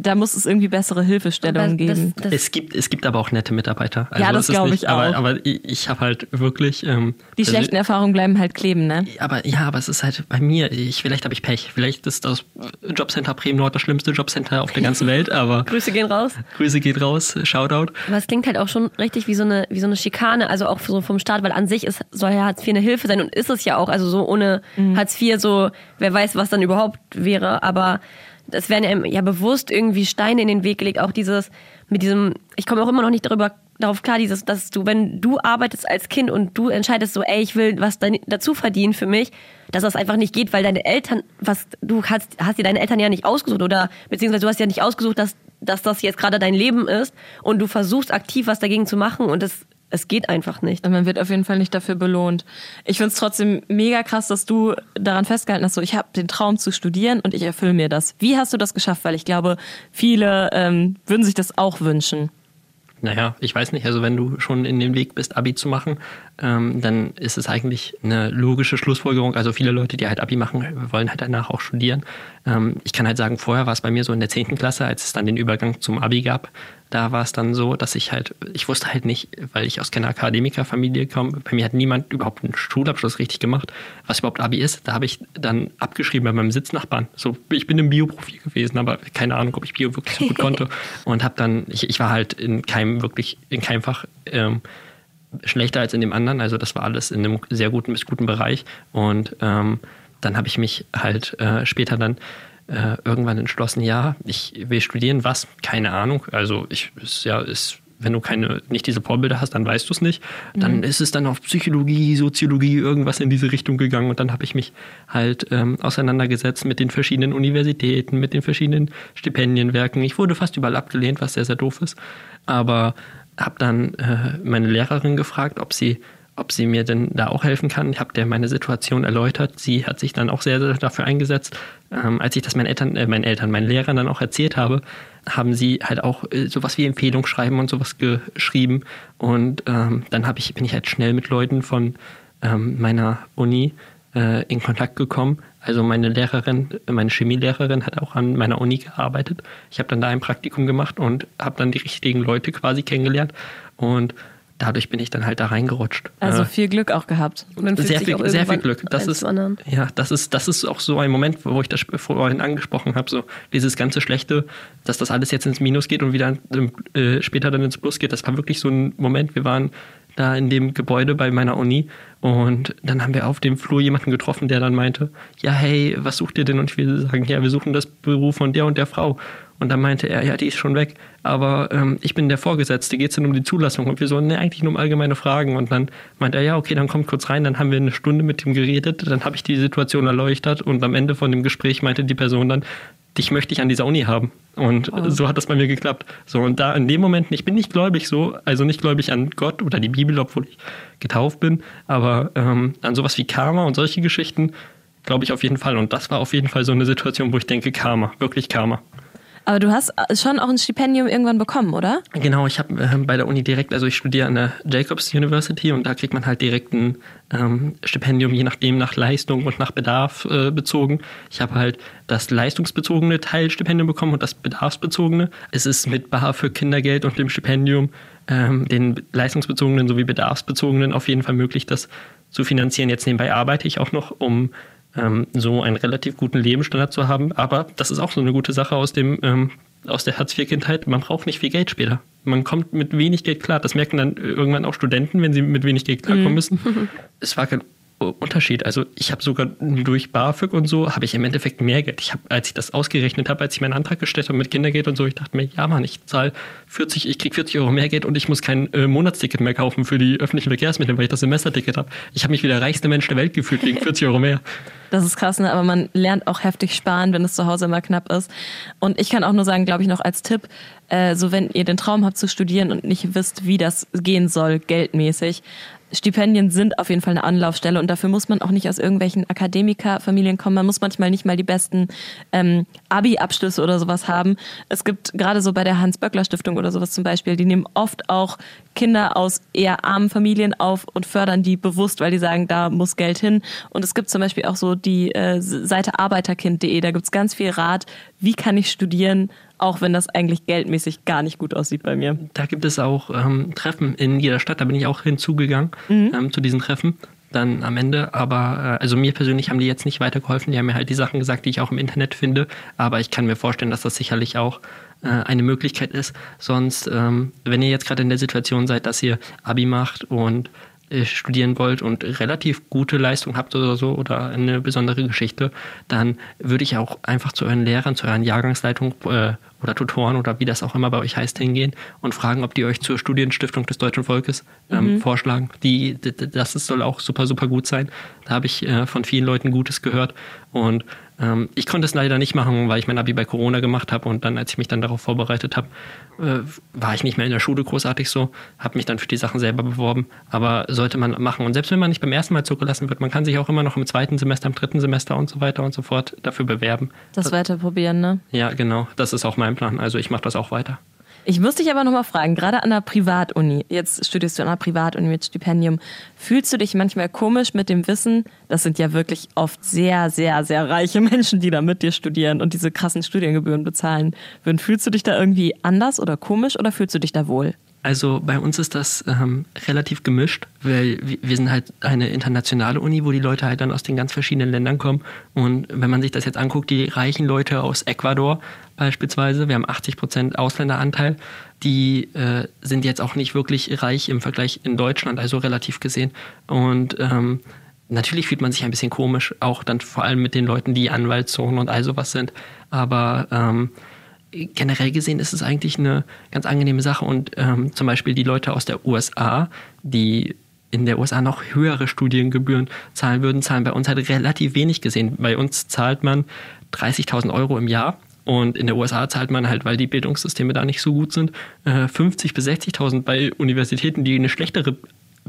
da muss es irgendwie bessere Hilfestellungen Aber das- geben. das- Es gibt, es gibt aber auch nette Mitarbeiter. Ja, das es ist glaub nicht- ich aber, auch. Aber ich, ich habe halt wirklich. Ähm, Die also- schlechten Erfahrungen bleiben halt kleben, ne? Aber ja, aber es ist halt bei mir, ich, vielleicht habe ich Pech. Vielleicht ist das Jobcenter Bremen Nord das schlimmste Jobcenter auf der ganzen Welt, aber Grüße gehen raus. Grüße geht raus, Shoutout. Aber es klingt halt auch schon richtig wie so eine, wie so eine Schikane, also auch so vom Staat, weil an sich ist, soll ja Hartz IV eine Hilfe sein und ist es ja auch. Also so ohne Hartz IV, so wer weiß, was dann überhaupt wäre. Aber es werden ja, bewusst irgendwie Steine in den Weg gelegt. Auch dieses, mit diesem, ich komme auch immer noch nicht darüber darauf klar, dieses, dass du, wenn du arbeitest als Kind und du entscheidest so, ey, ich will was dazu verdienen für mich, dass das einfach nicht geht, weil deine Eltern, was, du hast, hast dir deine Eltern ja nicht ausgesucht oder beziehungsweise du hast ja nicht ausgesucht, dass, dass das jetzt gerade dein Leben ist und du versuchst aktiv was dagegen zu machen und es, es geht einfach nicht. Man wird auf jeden Fall nicht dafür belohnt. Ich finde es trotzdem mega krass, dass du daran festgehalten hast, so ich habe den Traum zu studieren und ich erfülle mir das. Wie hast du das geschafft? Weil ich glaube, viele ähm, würden sich das auch wünschen. Naja, ich weiß nicht, also wenn du schon in dem Weg bist, Abi zu machen, ähm, dann ist es eigentlich eine logische Schlussfolgerung. Also viele Leute, die halt Abi machen, wollen halt danach auch studieren. Ähm, ich kann halt sagen, vorher war es bei mir so in der 10. Klasse, als es dann den Übergang zum Abi gab, da war es dann so, dass ich halt, ich wusste halt nicht, weil ich aus keiner Akademikerfamilie komme, bei mir hat niemand überhaupt einen Schulabschluss richtig gemacht, was überhaupt Abi ist. Da habe ich dann abgeschrieben bei meinem Sitznachbarn. So, ich bin im Bio-Profi gewesen, aber keine Ahnung, ob ich Bio wirklich so gut konnte. Und habe dann, ich, ich war halt in keinem wirklich, in keinem Fach ähm, schlechter als in dem anderen. Also das war alles in einem sehr guten bis guten Bereich. Und ähm, dann habe ich mich halt äh, später dann äh, irgendwann entschlossen, ja, ich will studieren, was? Keine Ahnung. Also ich ist ja ist wenn du keine nicht diese Vorbilder hast, dann weißt du es nicht. Dann ist es dann auf Psychologie, Soziologie irgendwas in diese Richtung gegangen und dann habe ich mich halt ähm, auseinandergesetzt mit den verschiedenen Universitäten, mit den verschiedenen Stipendienwerken. Ich wurde fast überall abgelehnt, was sehr sehr doof ist, aber habe dann äh, meine Lehrerin gefragt, ob sie ob sie mir denn da auch helfen kann. Ich habe der meine Situation erläutert. Sie hat sich dann auch sehr, sehr dafür eingesetzt. Ähm, als ich das meinen Eltern, äh, meinen Eltern, meinen Lehrern dann auch erzählt habe, haben sie halt auch äh, sowas wie Empfehlungsschreiben und sowas geschrieben. Und ähm, dann habe ich, bin ich halt schnell mit Leuten von ähm, meiner Uni äh, in Kontakt gekommen. Also meine Lehrerin, meine Chemielehrerin hat auch an meiner Uni gearbeitet. Ich habe dann da ein Praktikum gemacht und habe dann die richtigen Leute quasi kennengelernt. Und dadurch bin ich dann halt da reingerutscht. Also Äh, viel Glück auch gehabt. Sehr viel, sehr viel Glück. Das ist, anderen. ja, das ist, das ist auch so ein Moment, wo ich das vorhin angesprochen habe, so dieses ganze Schlechte, dass das alles jetzt ins Minus geht und wieder äh, später dann ins Plus geht. Das war wirklich so ein Moment. Wir waren da in dem Gebäude bei meiner Uni und dann haben wir auf dem Flur jemanden getroffen, der dann meinte, ja, hey, was sucht ihr denn? Und ich will sagen, ja, wir suchen das Büro von der und der Frau. Und dann meinte er, ja, die ist schon weg, aber ähm, ich bin der Vorgesetzte, geht es denn um die Zulassung? Und wir so, ne, eigentlich nur um allgemeine Fragen. Und dann meinte er, ja, okay, dann kommt kurz rein, dann haben wir eine Stunde mit ihm geredet, dann habe ich die Situation erleuchtet und am Ende von dem Gespräch meinte die Person dann, dich möchte ich an dieser Uni haben. Und so hat das bei mir geklappt. So, und da in dem Moment, ich bin nicht gläubig so, also nicht gläubig an Gott oder die Bibel, obwohl ich getauft bin, aber ähm, an sowas wie Karma und solche Geschichten glaube ich auf jeden Fall. Und das war auf jeden Fall so eine Situation, wo ich denke, Karma, wirklich Karma. Aber du hast schon auch ein Stipendium irgendwann bekommen, oder? Genau, ich habe äh, bei der Uni direkt, also ich studiere an der Jacobs University und da kriegt man halt direkt ein ähm, Stipendium, je nachdem nach Leistung und nach Bedarf äh, bezogen. Ich habe halt das leistungsbezogene Teilstipendium bekommen und das bedarfsbezogene. Es ist mit BAföG Kindergeld und dem Stipendium ähm, den leistungsbezogenen sowie bedarfsbezogenen auf jeden Fall möglich, das zu finanzieren. Jetzt nebenbei arbeite ich auch noch, um ähm, so einen relativ guten Lebensstandard zu haben. Aber das ist auch so eine gute Sache aus dem ähm, aus der Hartz-IV-Kindheit. Man braucht nicht viel Geld später. Man kommt mit wenig Geld klar. Das merken dann irgendwann auch Studenten, wenn sie mit wenig Geld klarkommen müssen. Es war kein Unterschied. Also ich habe sogar durch BAföG und so habe ich im Endeffekt mehr Geld. Ich habe, als ich das ausgerechnet habe, als ich meinen Antrag gestellt habe mit Kindergeld und so, ich dachte mir, ja Mann, ich zahle 40, ich kriege 40 Euro mehr Geld und ich muss kein äh, Monatsticket mehr kaufen für die öffentlichen Verkehrsmittel, weil ich das Semesterticket habe. Ich habe mich wie der reichste Mensch der Welt gefühlt wegen 40 Euro mehr. Das ist krass, ne? aber man lernt auch heftig sparen, wenn es zu Hause immer knapp ist. Und ich kann auch nur sagen, glaube ich, noch als Tipp, äh, so wenn ihr den Traum habt zu studieren und nicht wisst, wie das gehen soll, geldmäßig, Stipendien sind auf jeden Fall eine Anlaufstelle und dafür muss man auch nicht aus irgendwelchen Akademikerfamilien kommen. Man muss manchmal nicht mal die besten ähm, Abi-Abschlüsse oder sowas haben. Es gibt gerade so bei der Hans-Böckler-Stiftung oder sowas zum Beispiel, die nehmen oft auch Kinder aus eher armen Familien auf und fördern die bewusst, weil die sagen, da muss Geld hin. Und es gibt zum Beispiel auch so die äh, Seite arbeiterkind.de, da gibt's ganz viel Rat, wie kann ich studieren, auch wenn das eigentlich geldmäßig gar nicht gut aussieht bei mir. Da gibt es auch ähm, Treffen in jeder Stadt, da bin ich auch hinzugegangen ähm, zu diesen Treffen dann am Ende. Aber äh, also mir persönlich haben die jetzt nicht weitergeholfen. Die haben mir halt die Sachen gesagt, die ich auch im Internet finde. Aber ich kann mir vorstellen, dass das sicherlich auch äh, eine Möglichkeit ist. Sonst, ähm, wenn ihr jetzt gerade in der Situation seid, dass ihr Abi macht und studieren wollt und relativ gute Leistung habt oder so oder eine besondere Geschichte, dann würde ich auch einfach zu euren Lehrern, zu euren Jahrgangsleitungen äh, oder Tutoren oder wie das auch immer bei euch heißt, hingehen und fragen, ob die euch zur Studienstiftung des deutschen Volkes ähm, vorschlagen. Die, das soll auch super, super gut sein. Da habe ich äh, von vielen Leuten Gutes gehört. Und ähm, ich konnte es leider nicht machen, weil ich mein Abi bei Corona gemacht habe und dann, als ich mich dann darauf vorbereitet habe, äh, war ich nicht mehr in der Schule großartig so, habe mich dann für die Sachen selber beworben. Aber sollte man machen. Und selbst wenn man nicht beim ersten Mal zugelassen wird, man kann sich auch immer noch im zweiten Semester, im dritten Semester und so weiter und so fort dafür bewerben. Das weiter probieren, ne? Ja, genau. Das ist auch mein Plan. Also ich mache das auch weiter. Ich muss dich aber nochmal fragen, gerade an der Privatuni, jetzt studierst du an einer Privatuni mit Stipendium, fühlst du dich manchmal komisch mit dem Wissen, das sind ja wirklich oft sehr, sehr, sehr reiche Menschen, die da mit dir studieren und diese krassen Studiengebühren bezahlen würden. Fühlst du dich da irgendwie anders oder komisch oder fühlst du dich da wohl? Also bei uns ist das ähm, relativ gemischt, weil wir sind halt eine internationale Uni, wo die Leute halt dann aus den ganz verschiedenen Ländern kommen. Und wenn man sich das jetzt anguckt, die reichen Leute aus Ecuador beispielsweise, wir haben 80 Prozent Ausländeranteil, die äh, sind jetzt auch nicht wirklich reich im Vergleich in Deutschland, also relativ gesehen. Und ähm, natürlich fühlt man sich ein bisschen komisch, auch dann vor allem mit den Leuten, die Anwaltszonen und all sowas sind. Aber ähm, generell gesehen ist es eigentlich eine ganz angenehme Sache und ähm, zum Beispiel die Leute aus der USA, die in der USA noch höhere Studiengebühren zahlen würden, zahlen bei uns halt relativ wenig gesehen. Bei uns zahlt man 30.000 Euro im Jahr und in der USA zahlt man halt, weil die Bildungssysteme da nicht so gut sind, äh, 50.000 bis 60.000 bei Universitäten, die eine schlechtere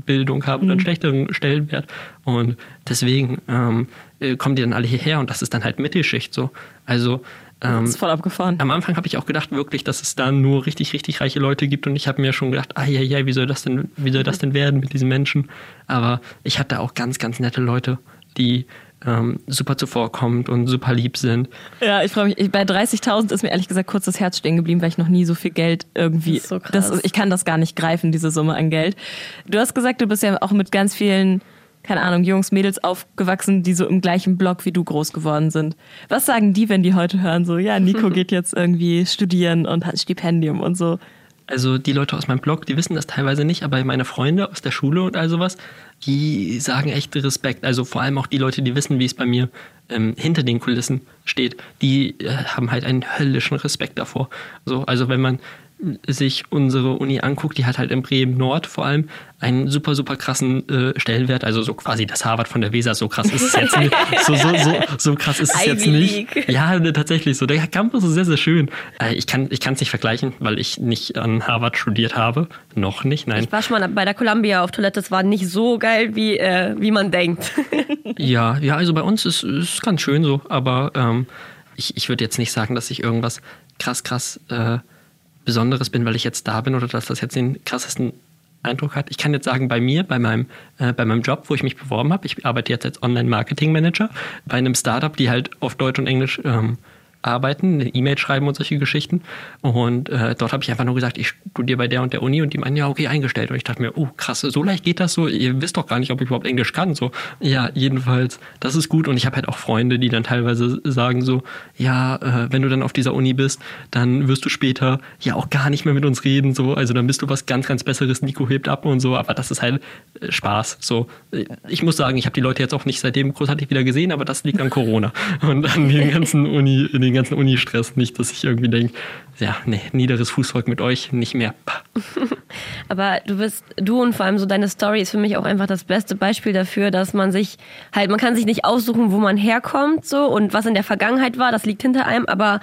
Bildung haben oder einen schlechteren Stellenwert. Und deswegen ähm, äh, kommen die dann alle hierher und das ist dann halt Mittelschicht so. Also ähm, Das ist voll abgefahren. am Anfang habe ich auch gedacht wirklich, dass es da nur richtig, richtig reiche Leute gibt und ich habe mir schon gedacht, ah ja, ja, wie soll das denn, wie soll das denn werden mit diesen Menschen? Aber ich hatte auch ganz, ganz nette Leute, die ähm, super zuvorkommend und super lieb sind. Ja, ich freue mich. Ich, bei 30.000 ist mir ehrlich gesagt kurz das Herz stehen geblieben, weil ich noch nie so viel Geld irgendwie. Das ist so krass. ist- ich kann das gar nicht greifen, diese Summe an Geld. Du hast gesagt, du bist ja auch mit ganz vielen, keine Ahnung, Jungs, Mädels aufgewachsen, die so im gleichen Block wie du groß geworden sind. Was sagen die, wenn die heute hören, so, ja, Nico geht jetzt irgendwie studieren und hat ein Stipendium und so? Also die Leute aus meinem Blog, die wissen das teilweise nicht, aber meine Freunde aus der Schule und all sowas, die sagen echt Respekt. Also vor allem auch die Leute, die wissen, wie es bei mir ähm, hinter den Kulissen steht, die äh, haben halt einen höllischen Respekt davor. So, also wenn man sich unsere Uni anguckt, die hat halt in Bremen Nord vor allem einen super, super krassen äh, Stellenwert. Also so quasi das Harvard von der Weser, so krass ist es jetzt nicht. So, so, so, so krass ist es jetzt nicht. Ja, ne, tatsächlich so. Der Campus ist sehr, sehr schön. Äh, Ich kann es nicht vergleichen, weil ich nicht an Harvard studiert habe. Noch nicht, nein. Ich war schon mal bei der Columbia auf Toilette, es war nicht so geil, wie, äh, wie man denkt. Ja, ja, also bei uns ist es ganz schön so, aber ähm, ich, ich würde jetzt nicht sagen, dass ich irgendwas krass, krass äh, Besonderes bin, weil ich jetzt da bin oder dass das jetzt den krassesten Eindruck hat. Ich kann jetzt sagen, bei mir, bei meinem, äh, bei meinem Job, wo ich mich beworben habe, ich arbeite jetzt als Online-Marketing-Manager bei einem Startup, die halt auf Deutsch und Englisch ähm, arbeiten, eine E-Mail schreiben und solche Geschichten. Und äh, dort habe ich einfach nur gesagt, ich studiere bei der und der Uni und die meinen, ja, okay, eingestellt. Und ich dachte mir, oh, krass, so leicht geht das so. Ihr wisst doch gar nicht, ob ich überhaupt Englisch kann. So, ja, jedenfalls, das ist gut. Und ich habe halt auch Freunde, die dann teilweise sagen so, ja, äh, wenn du dann auf dieser Uni bist, dann wirst du später ja auch gar nicht mehr mit uns reden. So, also dann bist du was ganz, ganz Besseres. Nico hebt ab und so. Aber das ist halt äh, Spaß. So, Äh, ich muss sagen, ich habe die Leute jetzt auch nicht seitdem großartig wieder gesehen, aber das liegt an Corona und an den ganzen Uni, den ganzen Uni-Stress. Nicht, dass ich irgendwie denke, ja, nee, niederes Fußvolk mit euch, nicht mehr. Aber du bist, du und vor allem so deine Story ist für mich auch einfach das beste Beispiel dafür, dass man sich halt, man kann sich nicht aussuchen, wo man herkommt so und was in der Vergangenheit war, das liegt hinter einem, aber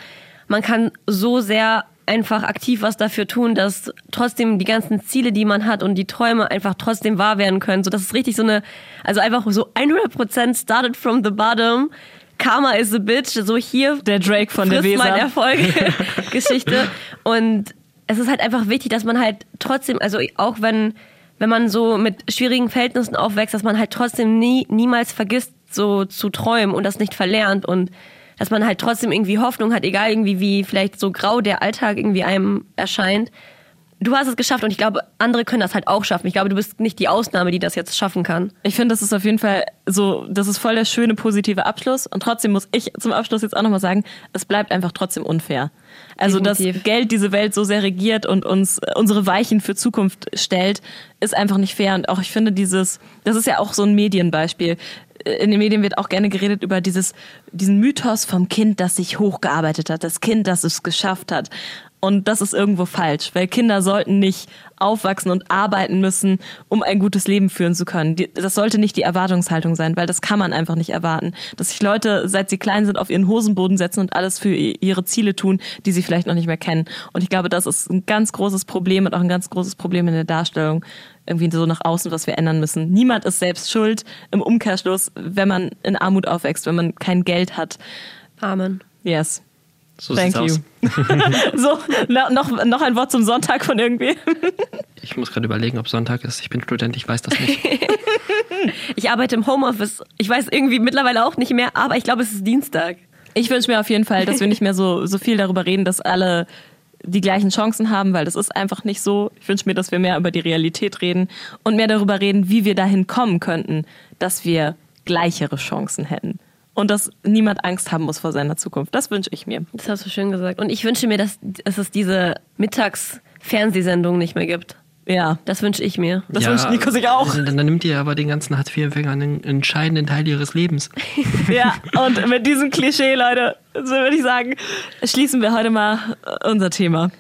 man kann so sehr einfach aktiv was dafür tun, dass trotzdem die ganzen Ziele, die man hat und die Träume einfach trotzdem wahr werden können. So, das ist richtig so eine, also einfach so 100% started from the bottom. Karma is a bitch, so hier Der Drake von der frisst mein Weser. Erfolg Geschichte und es ist halt einfach wichtig, dass man halt trotzdem, also auch wenn wenn man so mit schwierigen Verhältnissen aufwächst, dass man halt trotzdem nie niemals vergisst, so zu träumen und das nicht verlernt und dass man halt trotzdem irgendwie Hoffnung hat, egal irgendwie wie vielleicht so grau der Alltag irgendwie einem erscheint. Du hast es geschafft und ich glaube, andere können das halt auch schaffen. Ich glaube, du bist nicht die Ausnahme, die das jetzt schaffen kann. Ich finde, das ist auf jeden Fall so, das ist voll der schöne positive Abschluss. Und trotzdem muss ich zum Abschluss jetzt auch nochmal sagen, es bleibt einfach trotzdem unfair. Also, Definitiv. dass Geld diese Welt so sehr regiert und uns äh, unsere Weichen für Zukunft stellt, ist einfach nicht fair. Und auch ich finde dieses, das ist ja auch so ein Medienbeispiel. Äh, In den Medien wird auch gerne geredet über dieses, diesen Mythos vom Kind, das sich hochgearbeitet hat, das Kind, das es geschafft hat. Und das ist irgendwo falsch, weil Kinder sollten nicht aufwachsen und arbeiten müssen, um ein gutes Leben führen zu können. Die- Das sollte nicht die Erwartungshaltung sein, weil das kann man einfach nicht erwarten. Dass sich Leute, seit sie klein sind, auf ihren Hosenboden setzen und alles für ihre Ziele tun, die sie vielleicht noch nicht mehr kennen. Und ich glaube, das ist ein ganz großes Problem und auch ein ganz großes Problem in der Darstellung irgendwie so nach außen, was wir ändern müssen. Niemand ist selbst schuld im Umkehrschluss, wenn man in Armut aufwächst, wenn man kein Geld hat. Amen. Yes. So Thank sieht's you. aus. So, noch, noch ein Wort zum Sonntag von irgendwie. Ich muss gerade überlegen, ob Sonntag ist. Ich bin Student, ich weiß das nicht. Ich arbeite im Homeoffice. Ich weiß irgendwie mittlerweile auch nicht mehr, aber ich glaube, es ist Dienstag. Ich wünsche mir auf jeden Fall, dass wir nicht mehr so, so viel darüber reden, dass alle die gleichen Chancen haben, weil das ist einfach nicht so. Ich wünsche mir, dass wir mehr über die Realität reden und mehr darüber reden, wie wir dahin kommen könnten, dass wir gleichere Chancen hätten. Und dass niemand Angst haben muss vor seiner Zukunft. Das wünsche ich mir. Das hast du schön gesagt. Und ich wünsche mir, dass, dass es diese Mittags-Fernsehsendung nicht mehr gibt. Ja. Das wünsche ich mir. Das wünscht Nico sich auch. Dann, dann nimmt ihr aber den ganzen Hartz-IV-Empfängern einen entscheidenden Teil ihres Lebens. Ja, und mit diesem Klischee, Leute, so würde ich sagen, schließen wir heute mal unser Thema.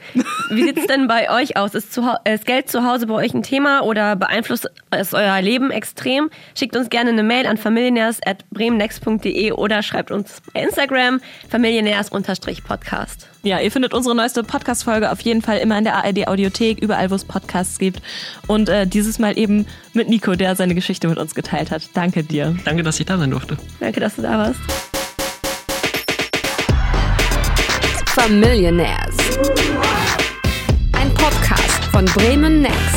Wie sieht es denn bei euch aus? Ist, ist Geld zu Hause bei euch ein Thema oder beeinflusst es euer Leben extrem? Schickt uns gerne eine Mail an familionärs.bremennext.de oder schreibt uns bei Instagram familionärs-podcast. Ja, ihr findet unsere neueste Podcast-Folge auf jeden Fall immer in der ARD-Audiothek, überall, wo es Podcasts gibt. Und äh, dieses Mal eben mit Nico, der seine Geschichte mit uns geteilt hat. Danke dir. Danke, dass ich da sein durfte. Danke, dass du da warst. Familionaires. Ein Podcast von Bremen Next.